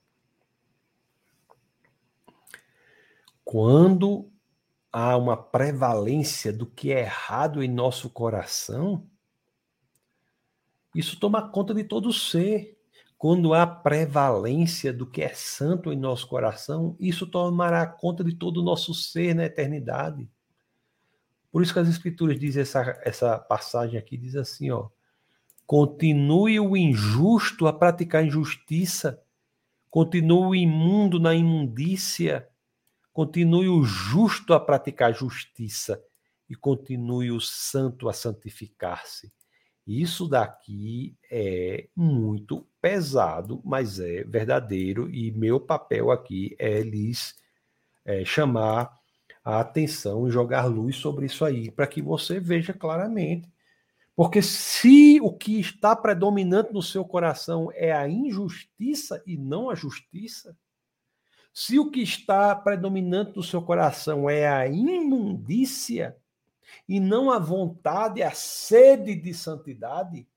Quando há uma prevalência do que é errado em nosso coração, isso toma conta de todo ser. Quando há prevalência do que é santo em nosso coração, isso tomará conta de todo o nosso ser na eternidade. Por isso que as escrituras dizem essa, essa passagem aqui, diz assim, ó. Continue o injusto a praticar injustiça, continue o imundo na imundícia, continue o justo a praticar justiça e continue o santo a santificar-se. Isso daqui é muito pesado, mas é verdadeiro, e meu papel aqui é lhes é, chamar a atenção e jogar luz sobre isso aí, para que você veja claramente. Porque se o que está predominante no seu coração é a injustiça e não a justiça, se o que está predominante no seu coração é a imundícia e não a vontade, a sede de santidade,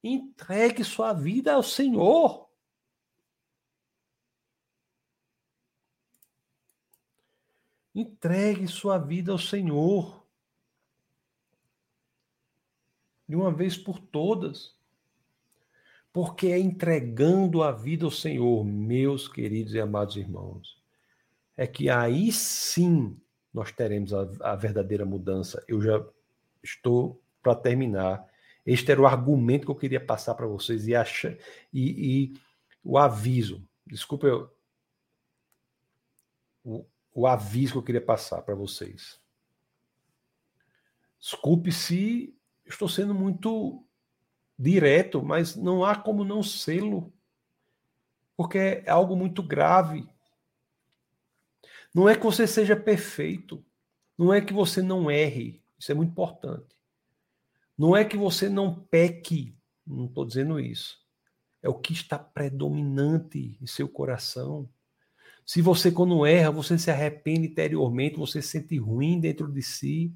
entregue sua vida ao Senhor. Entregue sua vida ao Senhor. De uma vez por todas. Porque é entregando a vida ao Senhor, meus queridos e amados irmãos, é que aí sim nós teremos a, a verdadeira mudança. Eu já estou para terminar. Este era o argumento que eu queria passar para vocês e, acha, e, e o aviso. Desculpa, eu, o, o aviso que eu queria passar para vocês. Desculpe se estou sendo muito direto, mas não há como não sê-lo, porque é algo muito grave. Não é que você seja perfeito, não é que você não erre, isso é muito importante. Não é que você não peque, não estou dizendo isso. É o que está predominante em seu coração. Se você, quando erra, você se arrepende interiormente, você se sente ruim dentro de si.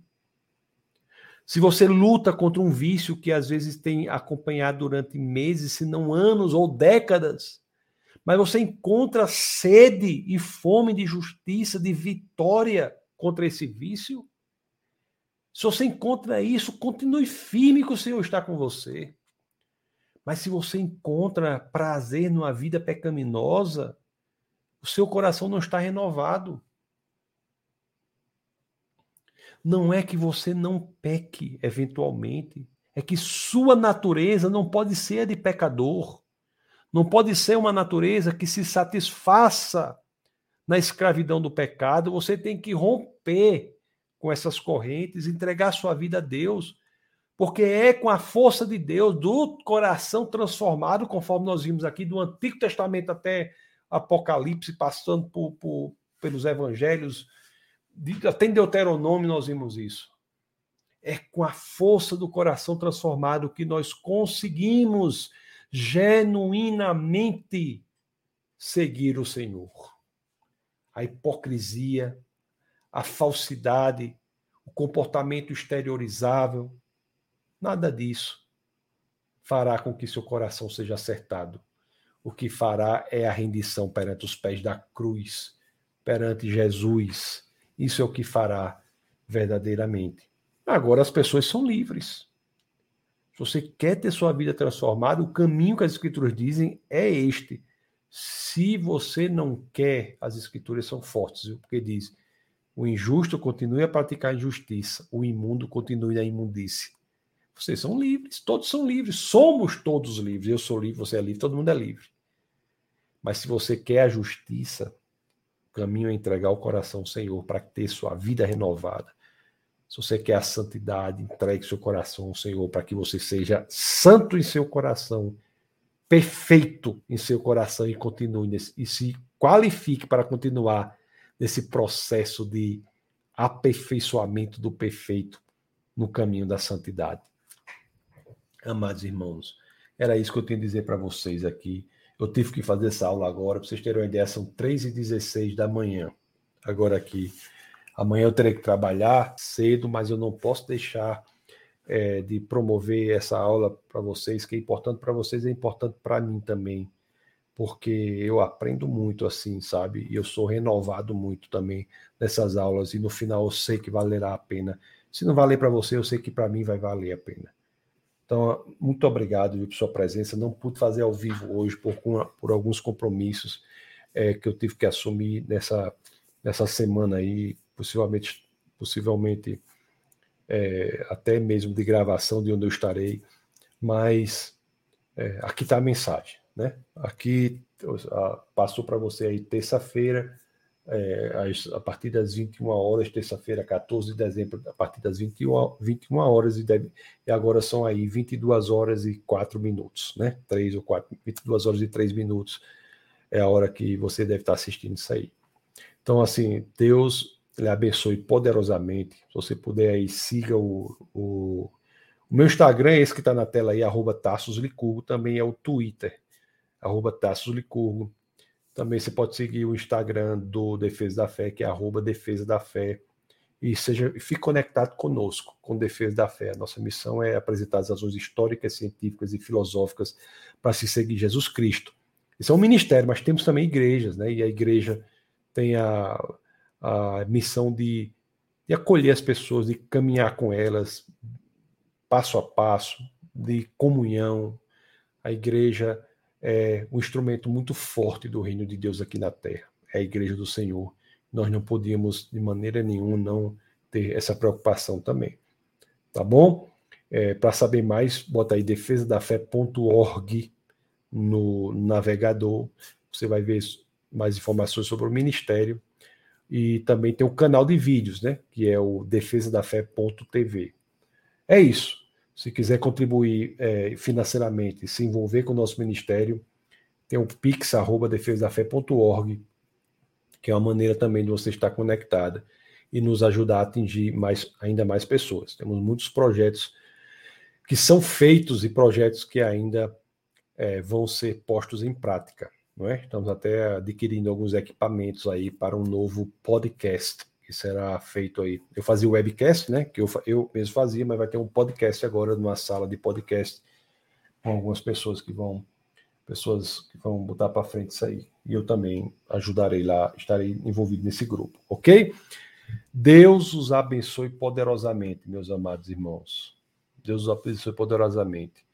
Se você luta contra um vício que às vezes tem acompanhado durante meses, se não anos ou décadas, mas você encontra sede e fome de justiça, de vitória contra esse vício, se você encontra isso, continue firme que o Senhor está com você. Mas se você encontra prazer numa vida pecaminosa, o seu coração não está renovado. Não é que você não peque eventualmente, é que sua natureza não pode ser a de pecador. Não pode ser uma natureza que se satisfaça na escravidão do pecado. Você tem que romper com essas correntes, entregar sua vida a Deus, porque é com a força de Deus, do coração transformado, conforme nós vimos aqui, do Antigo Testamento até Apocalipse, passando por, por, pelos evangelhos, até em Deuteronômio nós vimos isso. É com a força do coração transformado que nós conseguimos genuinamente seguir o Senhor. A hipocrisia, a falsidade, o comportamento exteriorizável, nada disso fará com que seu coração seja acertado. O que fará é a rendição perante os pés da cruz, perante Jesus. Isso é o que fará verdadeiramente. Agora as pessoas são livres. Se você quer ter sua vida transformada, o caminho que as escrituras dizem é este. Se você não quer, as escrituras são fortes, porque diz: o injusto continue a praticar a injustiça, o imundo continue na imundície. Vocês são livres, todos são livres, somos todos livres. Eu sou livre, você é livre, todo mundo é livre. Mas se você quer a justiça, caminho é entregar o coração ao Senhor para ter sua vida renovada. Se você quer a santidade, entregue seu coração ao Senhor para que você seja santo em seu coração, perfeito em seu coração e continue nesse, e se qualifique para continuar nesse processo de aperfeiçoamento do perfeito no caminho da santidade. Amados irmãos, era isso que eu tinha a dizer para vocês aqui. Eu tive que fazer essa aula agora, para vocês terem uma ideia, são 3h16 da manhã. Agora aqui Amanhã eu terei que trabalhar cedo, mas eu não posso deixar é, de promover essa aula para vocês, que é importante para vocês, é importante para mim também, porque eu aprendo muito assim, sabe? E eu sou renovado muito também nessas aulas, e no final eu sei que valerá a pena. Se não valer para você, eu sei que para mim vai valer a pena. Então, muito obrigado viu, por sua presença. Não pude fazer ao vivo hoje por, por alguns compromissos é, que eu tive que assumir nessa, nessa semana aí possivelmente, possivelmente é, até mesmo de gravação de onde eu estarei, mas é, aqui está a mensagem, né? Aqui passou para você aí terça-feira, é, a partir das 21 horas, terça-feira, 14 de dezembro, a partir das 21, 21 horas, e, deve, e agora são aí 22 horas e 4 minutos, né? 3 ou 4, 22 horas e 3 minutos é a hora que você deve estar assistindo isso aí. Então, assim, Deus ele abençoe poderosamente. Se você puder aí, siga o, o, o meu Instagram, é esse que está na tela aí, arroba Tassos Licurgo, também é o Twitter, arroba Tassos Licurgo. Também você pode seguir o Instagram do Defesa da Fé, que é arroba Defesa da Fé. E seja, fique conectado conosco, com Defesa da Fé. A nossa missão é apresentar as razões históricas, científicas e filosóficas para se seguir Jesus Cristo. Isso é um ministério, mas temos também igrejas, né? E a igreja tem a, a missão de, de acolher as pessoas, de caminhar com elas passo a passo, de comunhão. A igreja é um instrumento muito forte do reino de Deus aqui na terra. É a igreja do Senhor. Nós não podíamos, de maneira nenhuma, não ter essa preocupação também. Tá bom? É, Para saber mais, bota aí defesadafé.org no navegador. Você vai ver mais informações sobre o ministério e também tem o canal de vídeos, né? Que é o defesadafé.tv. É isso. Se quiser contribuir é, financeiramente, se envolver com o nosso ministério, tem o pix@defesadafé.org, que é uma maneira também de você estar conectada e nos ajudar a atingir mais, ainda mais pessoas. Temos muitos projetos que são feitos e projetos que ainda é, vão ser postos em prática não é? Estamos até adquirindo alguns equipamentos aí para um novo podcast será feito aí. Eu fazia o webcast, né? Que eu, eu mesmo fazia, mas vai ter um podcast agora numa sala de podcast com algumas pessoas que vão pessoas que vão botar para frente isso aí. E eu também ajudarei lá, estarei envolvido nesse grupo, ok? Deus os abençoe poderosamente, meus amados irmãos. Deus os abençoe poderosamente.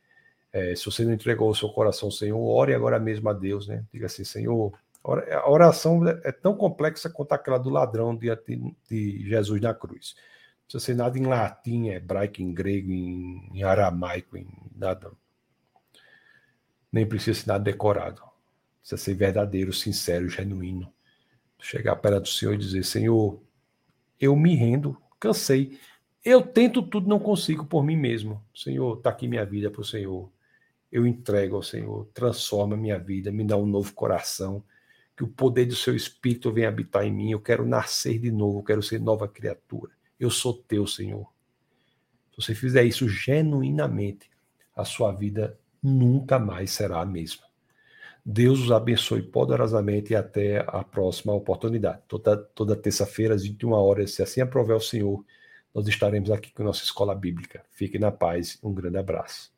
É, se você não entregou o seu coração Senhor, ore agora mesmo a Deus, né? Diga assim, Senhor, a oração é tão complexa quanto aquela do ladrão diante de Jesus na cruz. Não precisa ser nada em latim, hebraico, em grego, em, aramaico, em nada. Nem precisa ser nada decorado. Precisa ser verdadeiro, sincero, genuíno. Chegar perto do Senhor e dizer: Senhor, eu me rendo, cansei. Eu tento tudo, não consigo por mim mesmo. Senhor, está aqui minha vida para o Senhor eu entrego ao Senhor, transforma minha vida, me dá um novo coração, que o poder do seu Espírito venha habitar em mim, eu quero nascer de novo, eu quero ser nova criatura. Eu sou teu, Senhor. Se você fizer isso genuinamente, a sua vida nunca mais será a mesma. Deus os abençoe poderosamente e até a próxima oportunidade. Toda, toda terça-feira, às 21 horas, se assim aprover o Senhor, nós estaremos aqui com nossa escola bíblica. Fique na paz. Um grande abraço.